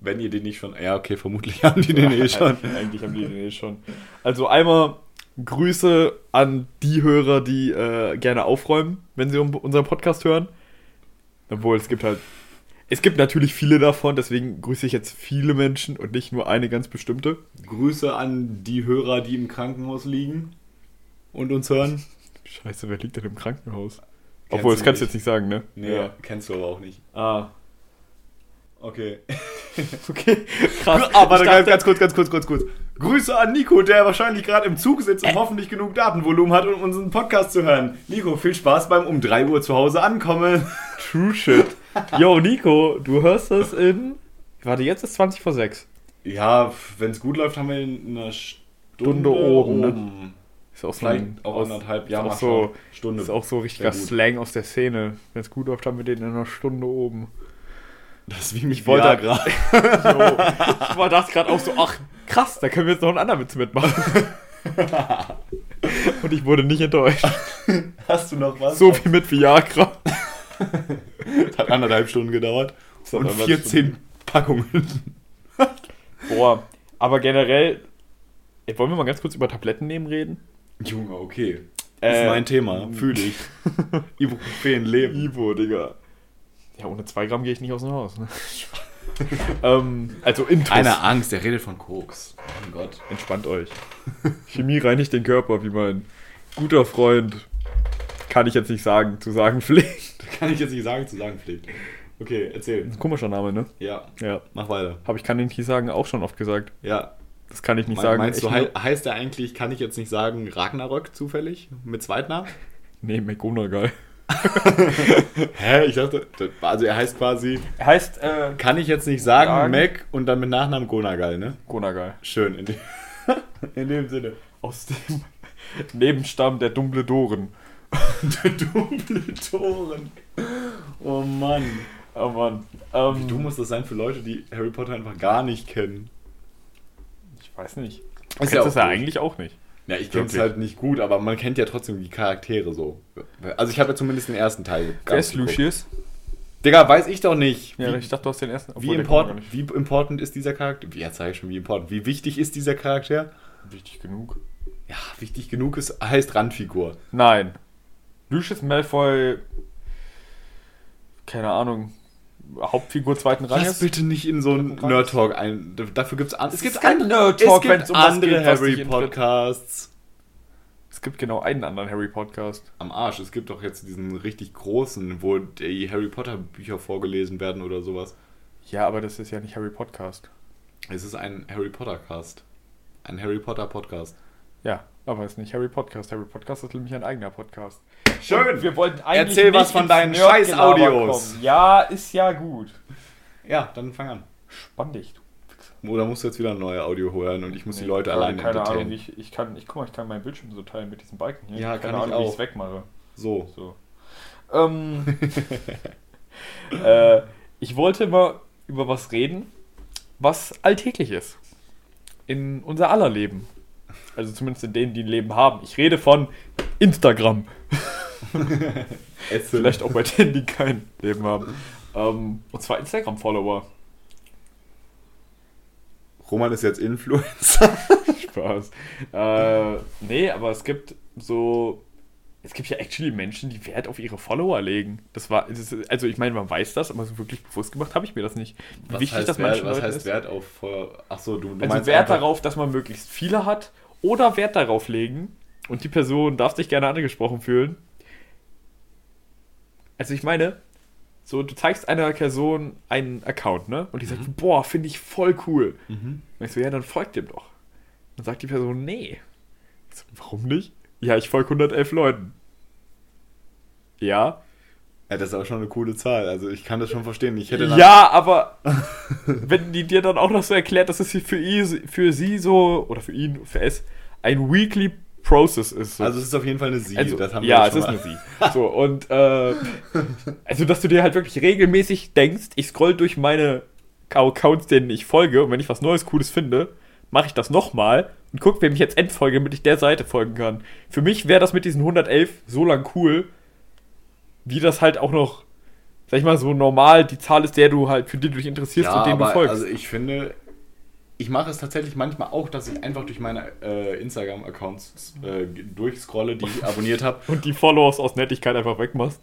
Wenn ihr den nicht schon. Ja, okay, vermutlich [LAUGHS] haben die den eh schon. Eigentlich haben die den eh schon. Also einmal Grüße an die Hörer, die äh, gerne aufräumen, wenn sie unseren Podcast hören. Obwohl, es gibt halt. Es gibt natürlich viele davon, deswegen grüße ich jetzt viele Menschen und nicht nur eine ganz bestimmte. Grüße an die Hörer, die im Krankenhaus liegen und uns hören. Scheiße, wer liegt denn im Krankenhaus? Kennst Obwohl, das kannst du jetzt nicht sagen, ne? Nee, kennst du aber auch nicht. Ah, Okay. [LAUGHS] okay. Krass. [LAUGHS] Aber ganz, ganz kurz, ganz kurz, kurz, kurz. Grüße an Nico, der wahrscheinlich gerade im Zug sitzt und hoffentlich genug Datenvolumen hat, um unseren Podcast zu hören. Nico, viel Spaß beim um 3 Uhr zu Hause ankommen. [LAUGHS] True Shit. Yo, Nico, du hörst das in. Warte, jetzt ist 20 vor 6. Ja, wenn es gut läuft, haben wir in einer Stunde, Stunde oben, ne? oben. Ist auch so Vielleicht ein- auch anderthalb ist Jahre. auch so, Stunde. ist auch so richtiger. Slang aus der Szene. Wenn es gut läuft, haben wir den in einer Stunde oben. Das ist wie mich Ich wollte-. Jo, [LAUGHS] ich war das gerade auch so, ach krass, da können wir jetzt noch einen anderen Witz mitmachen. [LAUGHS] Und ich wurde nicht enttäuscht. Hast du noch was? So wie mit Viagra. [LAUGHS] Hat anderthalb Stunden gedauert. Und anderthalb 14 Packungen. [LAUGHS] Boah, aber generell, ey, wollen wir mal ganz kurz über Tabletten nehmen reden? Junge, okay. Äh, ist mein Thema. Fühl ich. Ibuprofen leben. Ivo, Digga. Ja, ohne 2 Gramm gehe ich nicht aus dem Haus. Ne? [LAUGHS] ähm, also Intus. Keine Angst, der redet von Koks. Mein Gott. Entspannt euch. Chemie reinigt den Körper, wie mein guter Freund, kann ich jetzt nicht sagen, zu sagen pflegt. [LAUGHS] Kann ich jetzt nicht sagen, zu sagen pflegt. Okay, erzähl. Komischer Name, ne? Ja, Ja. mach weiter. Aber ich kann den nicht sagen, auch schon oft gesagt. Ja. Das kann ich nicht Me- sagen. Meinst du, Ich hei nur- heißt er eigentlich, kann ich jetzt nicht sagen, Ragnarök zufällig? Mit Zweitnamen? nee, McGonagall. [LAUGHS] Hä? Ich dachte, also er heißt quasi, Er heißt äh, kann ich jetzt nicht sagen, Sagen. Mac und dann mit Nachnamen Gonagal, ne? Gonagall. Schön, in, dem- [LAUGHS] in dem Sinne. Aus dem Nebenstamm der Dumbledoren. Dumbledoren. Oh Mann. Oh Mann. Ähm, Du musst das sein für Leute, die Harry Potter einfach gar nicht kennen. Ich weiß nicht. Du Ist kennst ja das ja eigentlich auch nicht. Ja, ich kenne es halt nicht gut, aber man kennt ja trotzdem die Charaktere so. Also ich habe ja zumindest den ersten Teil. Wer ist. Lucius? Digga, weiß ich doch nicht. Ja, wie, ich dachte, du hast den ersten. wie, important, wie important ist dieser Charakter? Wie, jetzt sage ich schon, wie important. Wie wichtig ist dieser Charakter? Wichtig genug. Ja, wichtig genug ist, heißt Randfigur. Nein. Lucius Malfoy. Keine Ahnung. Hauptfigur zweiten Lass Ranges. bitte nicht in so einen Dritten Nerd Talk ein. Dafür gibt's an. Es gibt, kein an- Nerd es um andere geht, was Harry dich interessiert. Podcasts. Es gibt genau einen anderen Harry-Podcast. Am Arsch. Es gibt doch jetzt diesen richtig großen, wo die Harry Potter Bücher vorgelesen werden oder sowas. Ja, aber das ist ja nicht Harry Podcast. Es ist ein Harry Potter Cast. Ein Harry Potter Podcast. Ja, aber es ist nicht Harry Podcast. Harry Podcast ist nämlich ein eigener Podcast. Schön. Und wir wollten eigentlich Erzähl was von deinen Scheiß-Audios. kommen. Ja, ist ja gut. Ja, dann fang an. Spann dich, du. Oder musst du jetzt wieder ein neues Audio hören und ich muss die Leute alleine Keine Ahnung, entertainen. ich, ich kann, ich guck mal, ich kann meinen Bildschirm so teilen mit diesem Balken hier. Ja, keine kann ich Ahnung, wie ich auch. es wegmache. So. So. Ähm, [LAUGHS] äh, ich wollte mal über was reden, was alltäglich ist. In unser aller Leben. Also zumindest in denen, die ein Leben haben. Ich rede von Instagram. Vielleicht auch bei denen, die kein Leben haben. Ähm, und zwar Instagram-Follower. Roman ist jetzt Influencer. [LAUGHS] Spaß. Äh, nee, aber es gibt so. Es gibt ja actually Menschen, die Wert auf ihre Follower legen. Das war. Das ist, also, ich meine, man weiß das, aber so wirklich bewusst gemacht habe ich mir das nicht. Wie Was wichtig heißt, das Wert, was Leuten heißt ist. Wert auf? Achso, du, du Also meinst Wert einfach- darauf, dass man möglichst viele hat oder Wert darauf legen und die Person darf sich gerne angesprochen fühlen. Also ich meine, so du zeigst einer Person einen Account, ne? Und die sagt, boah, finde ich voll cool. Mhm. Und ich so, ja, dann folgt dem doch. Dann sagt die Person, nee. So, warum nicht? Ja, ich folge 111 Leuten. Ja. Ja, das ist auch schon eine coole Zahl. Also ich kann das schon verstehen. Ich hätte Ja, [LAUGHS] aber wenn die dir dann auch noch so erklärt, dass es für, ihn, für sie so, oder für ihn, für es, ein Weekly Process ist. So. Also es ist auf jeden Fall eine Sie. Also, das haben ja, es ist eine sie. So, und äh, [LAUGHS] also, dass du dir halt wirklich regelmäßig denkst, ich scroll durch meine Accounts, denen ich folge, und wenn ich was Neues, Cooles finde, mache ich das nochmal und guck, wem ich jetzt entfolge, damit ich der Seite folgen kann. Für mich wäre das mit diesen 111 so lang cool, wie das halt auch noch, sag ich mal, so normal die Zahl ist, der du halt, für die du dich interessierst Ja, und aber du folgst. also ich finde, ich mache es tatsächlich manchmal auch, dass ich einfach durch meine äh, Instagram-Accounts äh, durchscrolle, die ich abonniert habe. [LAUGHS] und die Follows aus Nettigkeit einfach wegmachst.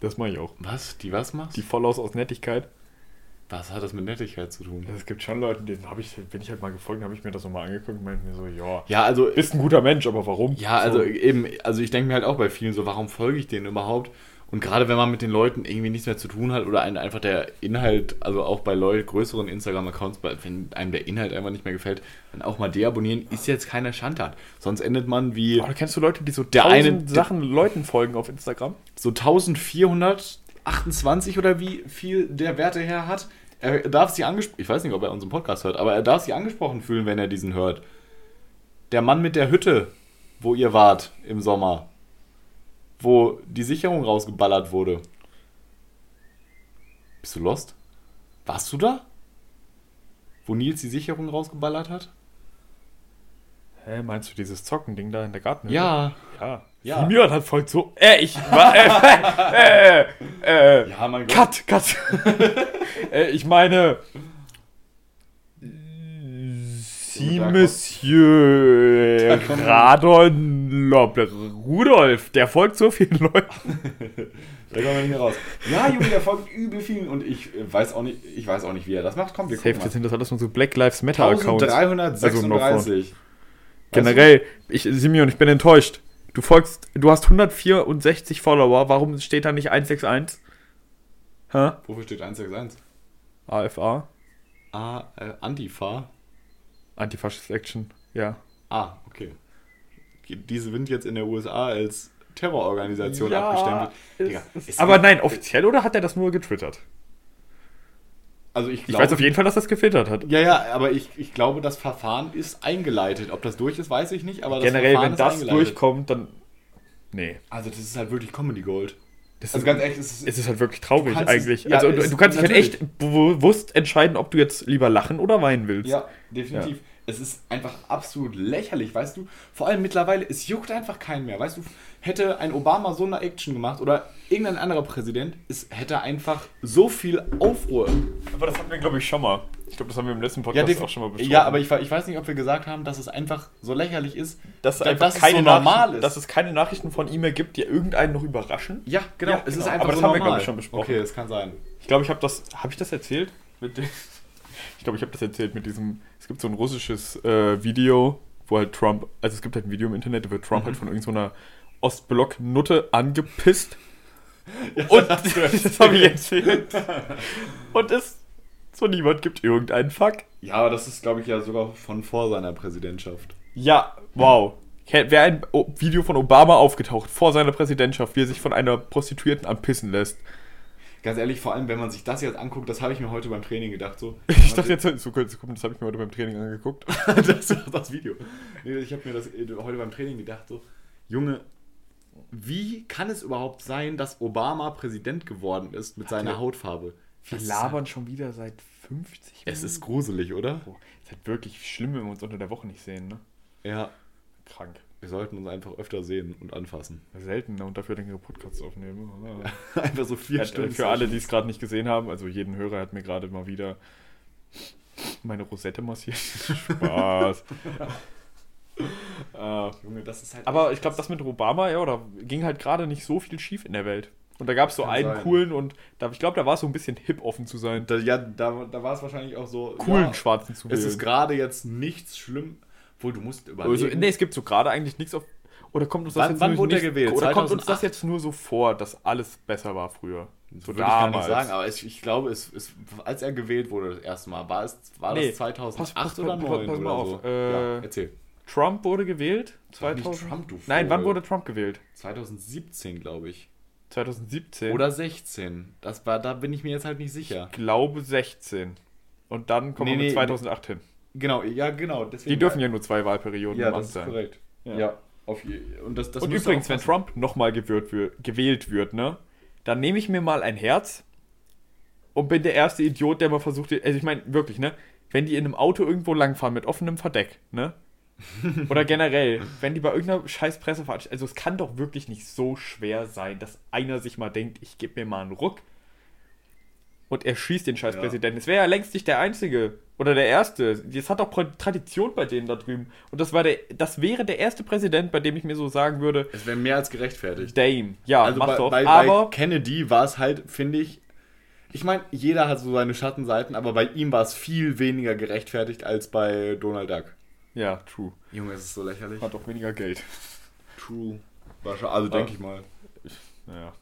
Das mache ich auch. Was? Die was machst? Die Follows aus Nettigkeit. was hat das mit Nettigkeit zu tun? Es gibt schon Leute, denen habe ich, bin ich halt mal gefolgt, habe ich mir das nochmal angeguckt und meinte mir so, ja, Ja, also bist ein guter Mensch, aber warum? Ja, also so. eben, also ich denke mir halt auch bei vielen so, warum folge ich denen überhaupt? Und gerade wenn man mit den Leuten irgendwie nichts mehr zu tun hat oder einem einfach der Inhalt, also auch bei Leuten, größeren Instagram-Accounts, bei- wenn einem der Inhalt einfach nicht mehr gefällt, dann auch mal deabonnieren, ist jetzt keine Schandtat. Sonst endet man wie Aber kennst du Leute, die so Der tausend eine- Sachen Leuten folgen auf Instagram? so 1428 oder wie viel der Werte her hat. Er darf sich angesprochen, ich weiß nicht, ob er unseren Podcast hört, aber er darf sich angesprochen fühlen, wenn er diesen hört. Der Mann mit der Hütte, wo ihr wart im Sommer, wo die Sicherung rausgeballert wurde. Bist du lost? Warst du da? Wo Nils die Sicherung rausgeballert hat? Hä, meinst du dieses Zocken-Ding da in der Garten? Ja. Ja. Ja. Simeon hat folgt so. Äh, ich war. [LAUGHS] Äh, äh, äh, Ja, mein Gott. Cut, cut. [LAUGHS] äh, ich meine. Da Monsieur kommt- Radon Rudolf, der folgt so vielen [LAUGHS] Leuten. Da kommen wir nicht mehr raus. Ja, Junge, der folgt übel vielen und ich äh, weiß auch nicht, ich weiß auch nicht, wie er das macht. Komm, wir Safe, gucken mal. sind das alles nur so Black Lives Matter Accounts. 1336. Generell, ich, Simeon, ich bin enttäuscht. Du folgst, du hast 164 Follower, warum steht da nicht 161? Hä? Wofür steht 161? AFA? A, äh, Antifa. Antifascist Action, ja. Ah, okay. Diese sind jetzt in der USA als Terrororganisation abgestempelt. Digga, es aber nein, offiziell oder hat er das nur getwittert? Also ich, Ich glaube, weiß auf jeden Fall, dass das getwittert hat. Ja, ja, aber ich, ich glaube, das Verfahren ist eingeleitet. Ob das durch ist, weiß ich nicht, aber das Generell, Verfahren wenn ist das durchkommt, dann. Nee. Also das ist halt wirklich Comedy Gold. Das Also ist, ganz ehrlich, es ist, es ist halt wirklich traurig kannst es- eigentlich. ja, also du, du kannst dich halt echt bewusst entscheiden, ob du jetzt lieber lachen oder weinen willst. Ja, definitiv. Es ist einfach absolut lächerlich, weißt du? Vor allem mittlerweile, es juckt einfach keinen mehr, weißt du? Hätte ein Obama so eine Action gemacht oder irgendein anderer Präsident, es hätte einfach so viel Aufruhr. Aber das hatten wir, glaube ich, schon mal. Ich glaube, das haben wir im letzten Ja, Podcast def- auch schon mal besprochen. ja, aber ich, ich weiß nicht, ob wir gesagt haben, dass es einfach so lächerlich ist, dass, da- einfach dass es keine so normal Nachrichten, ist. dass es keine Nachrichten von ihm mehr gibt, die irgendeinen noch überraschen. Ja, genau. Ja, es ist genau. einfach Aber das so haben wir, normal. glaub ich, schon besprochen. Okay, das kann sein. Ich glaube, ich habe das. Habe ich das erzählt? Mit [LAUGHS] dem, ich glaube, ich habe das erzählt mit diesem. Es gibt so ein russisches äh, Video, wo halt Trump. Also es gibt halt ein Video im Internet, wird Trump halt von irgendeiner Ostblock-Nutte angepisst. Und das [LAUGHS] habe ich erzählt. Und es so niemand gibt irgendeinen Fuck. Ja, aber das ist, glaube ich, ja sogar von vor seiner Präsidentschaft. Ja, wow. Wäre ein Video von Obama aufgetaucht vor seiner Präsidentschaft, wie er sich von einer Prostituierten anpissen lässt. Ganz ehrlich, vor allem, wenn man sich das jetzt anguckt, das habe ich mir heute beim Training gedacht. So. [LAUGHS] Ich dachte jetzt, so kurz, das habe ich mir heute beim Training angeguckt. [LAUGHS] das war das Video. Nee, ich habe mir das äh, heute beim Training gedacht, so, Junge, wie kann es überhaupt sein, dass Obama Präsident geworden ist mit seiner wir- Hautfarbe? Wir labern schon wieder seit 50 Es ist gruselig, oder? Boah, ist halt wirklich schlimm, wenn wir uns unter der Woche nicht sehen, ne? Ja. Krank. Wir sollten uns einfach öfter sehen und anfassen. Selten und dafür längere Podcasts aufnehmen. [LAUGHS] einfach so vier Ja, Stunden. für alle, die es gerade nicht gesehen haben, also jeden Hörer hat mir gerade mal wieder meine Rosette massiert. [LAUGHS] Spaß. [LAUGHS] [LAUGHS] äh, Junge, das ist halt. aber ich glaube, das mit Obama, ja, oder ging halt gerade nicht so viel schief in der Welt. Und da gab es so Kann einen sein. coolen und da, ich glaube, da war es so ein bisschen hip offen zu sein. Da, ja, da, da war es wahrscheinlich auch so. Coolen ja, Schwarzen zu Es ist wählen. gerade jetzt nichts schlimm. Obwohl, du musst überlegen. Also, nee, es gibt so gerade eigentlich nichts auf. Oder kommt uns das Wann- jetzt wann nur wurde nicht, gewählt? Oder kommt uns 2008? das jetzt nur so vor, dass alles besser war früher? So würde ich gar nicht sagen, aber es, ich glaube, es, es, als er gewählt wurde das erste Mal, war, es, war Nee, das 2008 pass- pass- oder pass- 2009 pass mal oder auf, so? äh, ja, erzähl. Trump wurde gewählt. Sag nicht 2000. Trump, Nein, wann wurde Trump gewählt? 2017, glaube ich. 2017. Oder 16. Das war, da bin ich mir jetzt halt nicht sicher. Ich glaube 16. Und dann kommen Nee, wir mit nee, 2008 hin. Genau, ja, genau. Deswegen Die dürfen ja nur zwei Wahlperioden Ja, im Amt das ist sein. korrekt. Ja. Ja, auf und das, das Und übrigens, wenn. Trump nochmal gewählt wird, ne, dann nehme ich mir mal ein Herz und bin der erste Idiot, der mal versucht, also ich meine, wirklich, ne, wenn die in einem Auto irgendwo langfahren mit offenem Verdeck, ne, [LAUGHS] oder generell, wenn die bei irgendeiner scheiß Presseveranstaltung, also es kann doch wirklich nicht so schwer sein, dass einer sich mal denkt, ich gebe mir mal einen Ruck und er schießt den scheiß Ja. Präsidenten. Es wäre ja längst nicht der Einzige oder der Erste. Das hat doch Tradition bei denen da drüben. Und das, war der, das wäre der erste Präsident, bei dem ich mir so sagen würde, Es wäre mehr als gerechtfertigt. Dame. Ja, Also mach bei, doch. bei, bei aber Kennedy war es halt, finde ich, ich meine, jeder hat so seine Schattenseiten, aber bei ihm war es viel weniger gerechtfertigt als bei Donald Duck. Ja, true. Junge, es ist so lächerlich. Hat auch weniger Geld. True. Wahrscheinlich, also denke ich mal. Naja.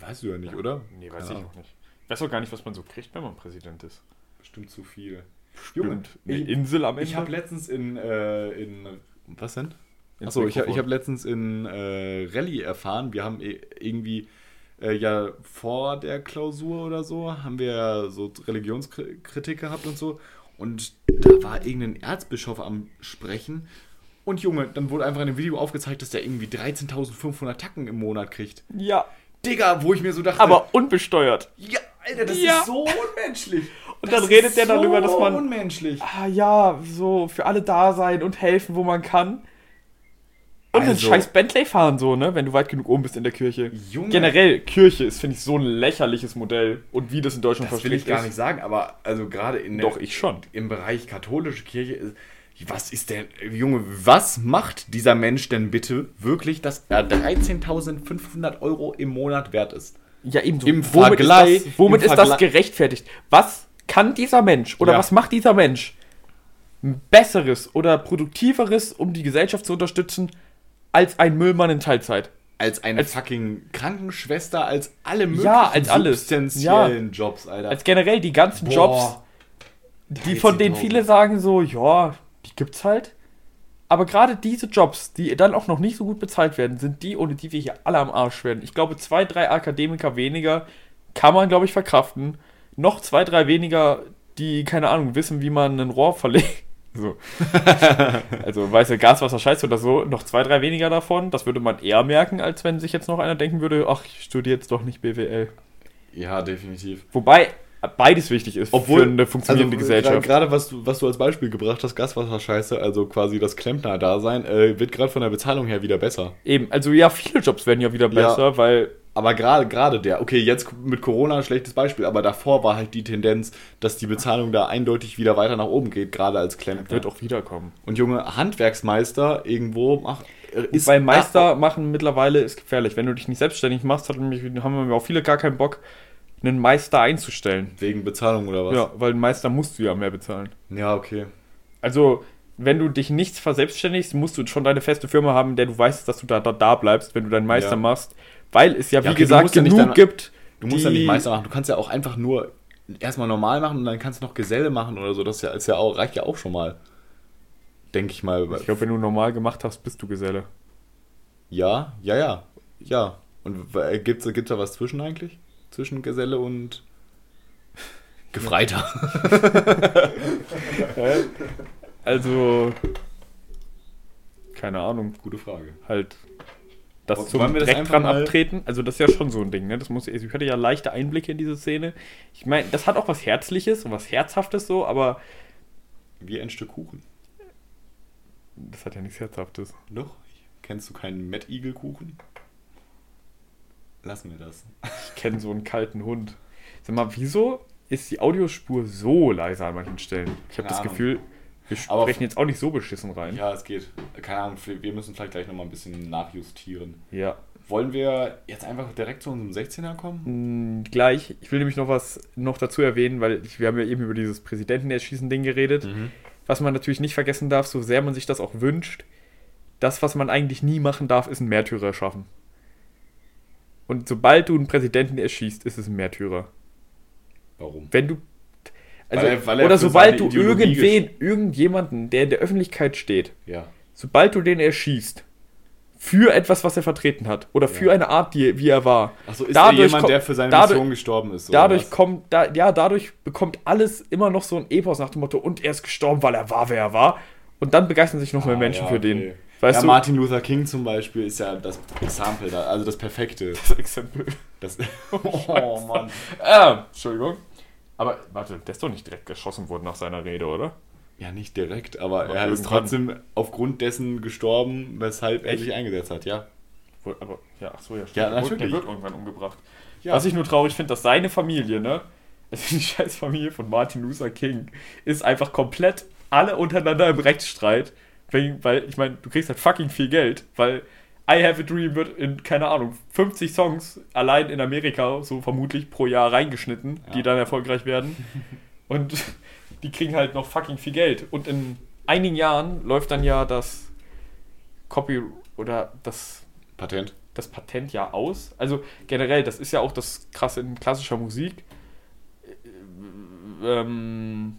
Weißt du ja nicht, oder? Nee, weiß Keine ich auch nicht. Ich weiß auch gar nicht, was man so kriegt, wenn man Präsident ist. Bestimmt zu viel. Stimmt. Eine ich- Insel am Ende. Ich habe letztens in, äh, in. Was denn? Ins Achso, ich habe Mikrofon. ich hab letztens in äh, Rallye erfahren, wir haben eh- irgendwie äh, ja vor der Klausur oder so, haben wir ja so Religionskritik gehabt und so. Und da war irgendein Erzbischof am Sprechen. Und Junge, dann wurde einfach in dem Video aufgezeigt, dass der irgendwie 13.500 Tacken im Monat kriegt. Ja, Digga, wo ich mir so dachte, aber unbesteuert. ja, Alter, das Ja. ist so unmenschlich. [LAUGHS] Und Das dann redet der darüber, dass man- unmenschlich. Ah ja, so für alle da sein und helfen, wo man kann. Und Also- scheiß Bentley fahren, so, ne? Wenn du weit genug oben bist in der Kirche. Junge. Generell, Kirche ist, finde ich, so ein lächerliches Modell. Und wie das in Deutschland Das will ich gar nicht sagen, aber also gerade in Doch, ich schon. im Bereich katholische Kirche ist. Was ist denn, Junge, was macht dieser Mensch denn bitte wirklich, dass er 13.500 Euro im Monat wert ist? Ja, eben so. Im womit Vergleich- ist das, womit ist das gerechtfertigt? Was kann dieser Mensch oder Ja. was macht dieser Mensch besseres oder produktiveres, um die Gesellschaft zu unterstützen, als ein Müllmann in Teilzeit? Als eine Als- fucking Krankenschwester, als alle möglichen Ja, als alles. substanziellen Jobs, Alter. Als generell die ganzen Boah. Jobs, die von denen 13.000. viele sagen so, ja, die gibt's halt. Aber gerade diese Jobs, die dann auch noch nicht so gut bezahlt werden, sind die, ohne die wir hier alle am Arsch werden. Ich glaube, zwei, drei Akademiker weniger kann man, glaube ich, verkraften. Noch zwei, drei weniger, die, keine Ahnung, wissen, wie man ein Rohr verlegt. So. [LAUGHS] also, weißt du, Gas, Wasser, Scheiße oder so, noch zwei, drei weniger davon. Das würde man eher merken, als wenn sich jetzt noch einer denken würde, ach, ich studiere jetzt doch nicht BWL. Ja, definitiv. Wobei beides wichtig ist Obwohl, für eine funktionierende also, Gesellschaft. Gerade was du, was du als Beispiel gebracht hast, Gaswasserscheiße, also quasi das Klempner-Dasein, äh, wird gerade von der Bezahlung her wieder besser. Eben, also ja, viele Jobs werden ja wieder besser, Ja. weil Aber gerade gerade der, okay, jetzt mit Corona ein schlechtes Beispiel, aber davor war halt die Tendenz, dass die Bezahlung da eindeutig wieder weiter nach oben geht, gerade als Klempner. wird auch wiederkommen. Und junge Handwerksmeister irgendwo macht, äh, ist Bei Meister machen mittlerweile ist gefährlich. Wenn du dich nicht selbstständig machst, hat haben wir auch viele gar keinen Bock, einen Meister einzustellen. wegen Bezahlung oder was? Ja, weil einen Meister musst du ja mehr bezahlen. Ja, okay. Also, wenn du dich nicht verselbstständigst, musst du schon deine feste Firma haben, in der du weißt, dass du da, da, da bleibst, wenn du deinen Meister Ja. machst. Weil es ja, wie Ja, okay, gesagt, musst ja nicht genug dein- gibt. Du musst die- ja nicht Meister machen, du kannst ja auch einfach nur erstmal normal machen und dann kannst du noch Geselle machen oder so. Das ist ja, ist ja auch, reicht ja auch schon mal. Denke ich mal. Ich glaube, wenn du normal gemacht hast, bist du Geselle. ja, ja, ja. Ja. Und äh, gibt's, gibt's da was zwischen eigentlich? Zwischen Geselle und [LAUGHS] Gefreiter. [LAUGHS] Also, keine Ahnung, Gute Frage. halt das Wollen zum wir das direkt dran abtreten. Also das ist ja schon so ein Ding, ne? Das muss, ich hatte ja leichte Einblicke in diese Szene. Ich meine, das hat auch was Herzliches und was Herzhaftes so, aber Wie ein Stück Kuchen. das hat ja nichts Herzhaftes. Doch? Kennst du keinen Mad Eagle Kuchen? Lassen wir das. Ich kenne so einen kalten Hund. Sag mal, wieso ist die Audiospur so leise an manchen Stellen? Ich habe das Ahnung. Gefühl, wir Aber- sprechen jetzt auch nicht so beschissen rein. Ja, es geht. Keine Ahnung, wir müssen vielleicht gleich nochmal ein bisschen nachjustieren. ja. Wollen wir jetzt einfach direkt zu unserem 16er kommen? Mm, Gleich. Ich will nämlich noch was noch dazu erwähnen, weil ich, wir haben ja eben über dieses Präsidentenerschießen-Ding geredet. Mhm. Was man natürlich nicht vergessen darf, so sehr man sich das auch wünscht, das, was man eigentlich nie machen darf, ist ein Märtyrer schaffen. Und sobald du einen Präsidenten erschießt, ist es ein Märtyrer. Warum? Wenn du. Also, Weil er- weil er oder sobald du Ideologie irgendwen, irgendjemanden, der in der Öffentlichkeit steht, Ja. sobald du den erschießt, für etwas, was er vertreten hat, oder für Ja. eine Art, die, wie er war, Achso, ist Dadurch jemand, kommt- der für seine dadurch- Mission gestorben ist? dadurch was? kommt, da, ja, dadurch bekommt alles immer noch so ein Epos nach dem Motto, und er ist gestorben, weil er war, wer er war. Und dann begeistern sich noch mehr Ah, Menschen ja, für okay. den. Weißt ja, du? Martin Luther King zum Beispiel ist ja das Exempel, da, also das Perfekte. [LAUGHS] Das Exempel. Das, [LAUGHS] Oh Mann. Ah, Entschuldigung. Aber warte, der ist doch nicht direkt geschossen worden nach seiner Rede, oder? ja, nicht direkt, aber Aber er ist trotzdem aufgrund dessen gestorben, weshalb er Echt? sich eingesetzt hat, ja. Aber, ja, ach so, ja, stimmt. Ja, natürlich. Der wird irgendwann umgebracht. Ja. Was ich nur traurig finde, dass seine Familie, ne? [LAUGHS] Also die scheiß Familie von Martin Luther King ist einfach komplett alle untereinander im Rechtsstreit. Wegen, weil, ich meine, du kriegst halt fucking viel Geld, weil I Have a Dream wird in, keine Ahnung, 50 Songs allein in Amerika so vermutlich pro Jahr reingeschnitten, die Ja. dann erfolgreich werden. [LAUGHS] Und die kriegen halt noch fucking viel Geld. Und in einigen Jahren läuft dann ja das Copy oder das Patent. das Patent ja aus. Also generell, das ist ja auch das Krasse in klassischer Musik. Äh, Ähm,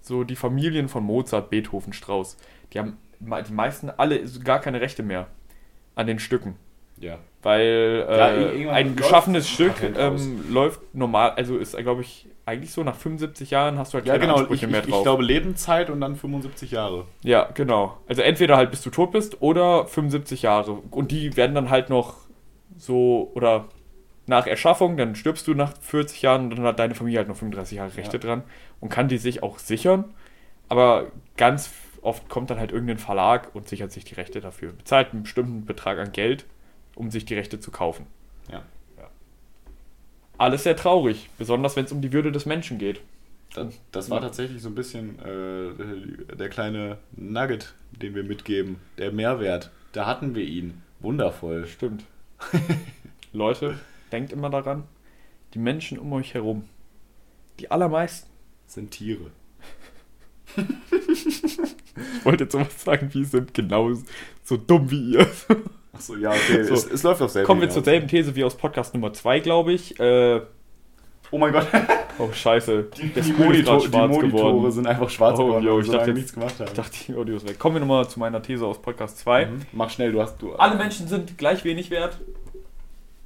so die Familien von Mozart, Beethoven, Strauss, die haben die meisten alle gar keine Rechte mehr an den Stücken. Ja. Weil Ja, äh, irgendwann ein geschaffenes Stück ähm, läuft normal, also ist, glaube ich, eigentlich so nach 75 Jahren hast du halt Ja, keine genau. Ansprüche Ich, mehr drauf. ich glaube Lebenszeit und dann 75 Jahre. Ja, genau. Also entweder halt bis du tot bist oder 75 Jahre. Und die werden dann halt noch so, oder nach Erschaffung, dann stirbst du nach 40 Jahren und dann hat deine Familie halt noch 35 Jahre Rechte Ja. dran und kann die sich auch sichern. Aber ganz oft kommt dann halt irgendein Verlag und sichert sich die Rechte dafür. Bezahlt einen bestimmten Betrag an Geld, um sich die Rechte zu kaufen. Ja. Alles sehr traurig, besonders wenn es um die Würde des Menschen geht. Das, das war tatsächlich so ein bisschen äh, der kleine Nugget, den wir mitgeben. Der Mehrwert. Da hatten wir ihn. Wundervoll. Stimmt. [LAUGHS] Leute, denkt immer daran, die Menschen um euch herum, die allermeisten, Sind Tiere. [LAUGHS] [LAUGHS] ich wollte jetzt sowas sagen, wie sind genau so dumm wie ihr. Achso, ja, okay. So. Es, es läuft auf selber. Kommen wir zur selben These wie aus Podcast Nummer 2, glaube ich. Äh, Oh mein Gott. Oh, scheiße. Die, Screen ist Monitor, die Monitore geworden. sind einfach schwarz Oh, geworden, yo, ich wir dachte jetzt- nichts gemacht haben. Ich dachte, die Audio ist weg. Kommen wir nochmal zu meiner These aus Podcast 2. Mhm. Mach schnell, du hast du. Alle Menschen sind gleich wenig wert,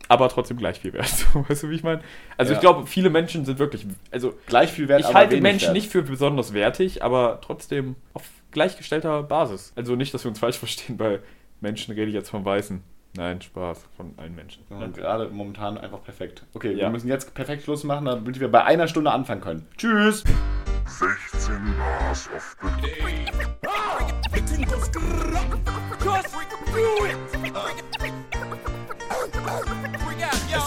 aber trotzdem gleich viel wert. [LAUGHS] Weißt du, wie ich meine? Also Ja. ich glaube, viele Menschen sind wirklich, also gleich viel wert, ich halte Menschen wert. nicht für besonders wertig, aber trotzdem auf gleichgestellter Basis. Also nicht, dass wir uns falsch verstehen, bei Menschen rede ich jetzt von Weißen. Nein, Spaß, von allen Menschen. Ja, gerade momentan einfach perfekt. Okay, wir Ja. müssen jetzt perfekt Schluss machen, damit wir bei einer Stunde anfangen können. Tschüss! 16 Bars of the Day.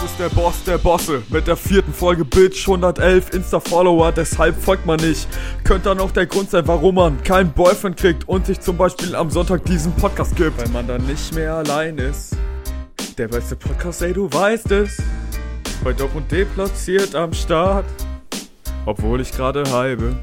Es ist der Boss der Bosse mit der vierten Folge Bitch 111 Insta-Follower, deshalb folgt man nicht. Könnte dann auch der Grund sein, warum man keinen Boyfriend kriegt und sich zum Beispiel am Sonntag diesen Podcast gibt. Weil man dann nicht mehr allein ist. Der beste Podcast, ey, du weißt es. Heute auch und deplatziert am Start. Obwohl ich gerade heibe.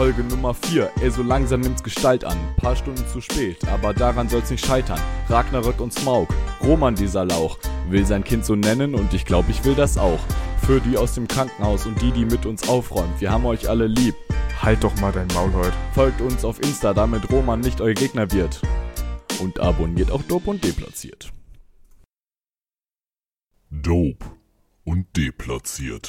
Folge Nummer 4. Ey, so langsam nimmt's Gestalt an. Paar Stunden zu spät, aber daran soll's nicht scheitern. Ragnarök und Smaug. Roman dieser Lauch. Will sein Kind so nennen und ich glaub, ich will das auch. Für die aus dem Krankenhaus und die, die mit uns aufräumt. Wir haben euch alle lieb. Halt doch mal dein Maul heute. Folgt uns auf Insta, damit Roman nicht euer Gegner wird. Und abonniert auch Dope und Deplatziert. Dope und deplatziert.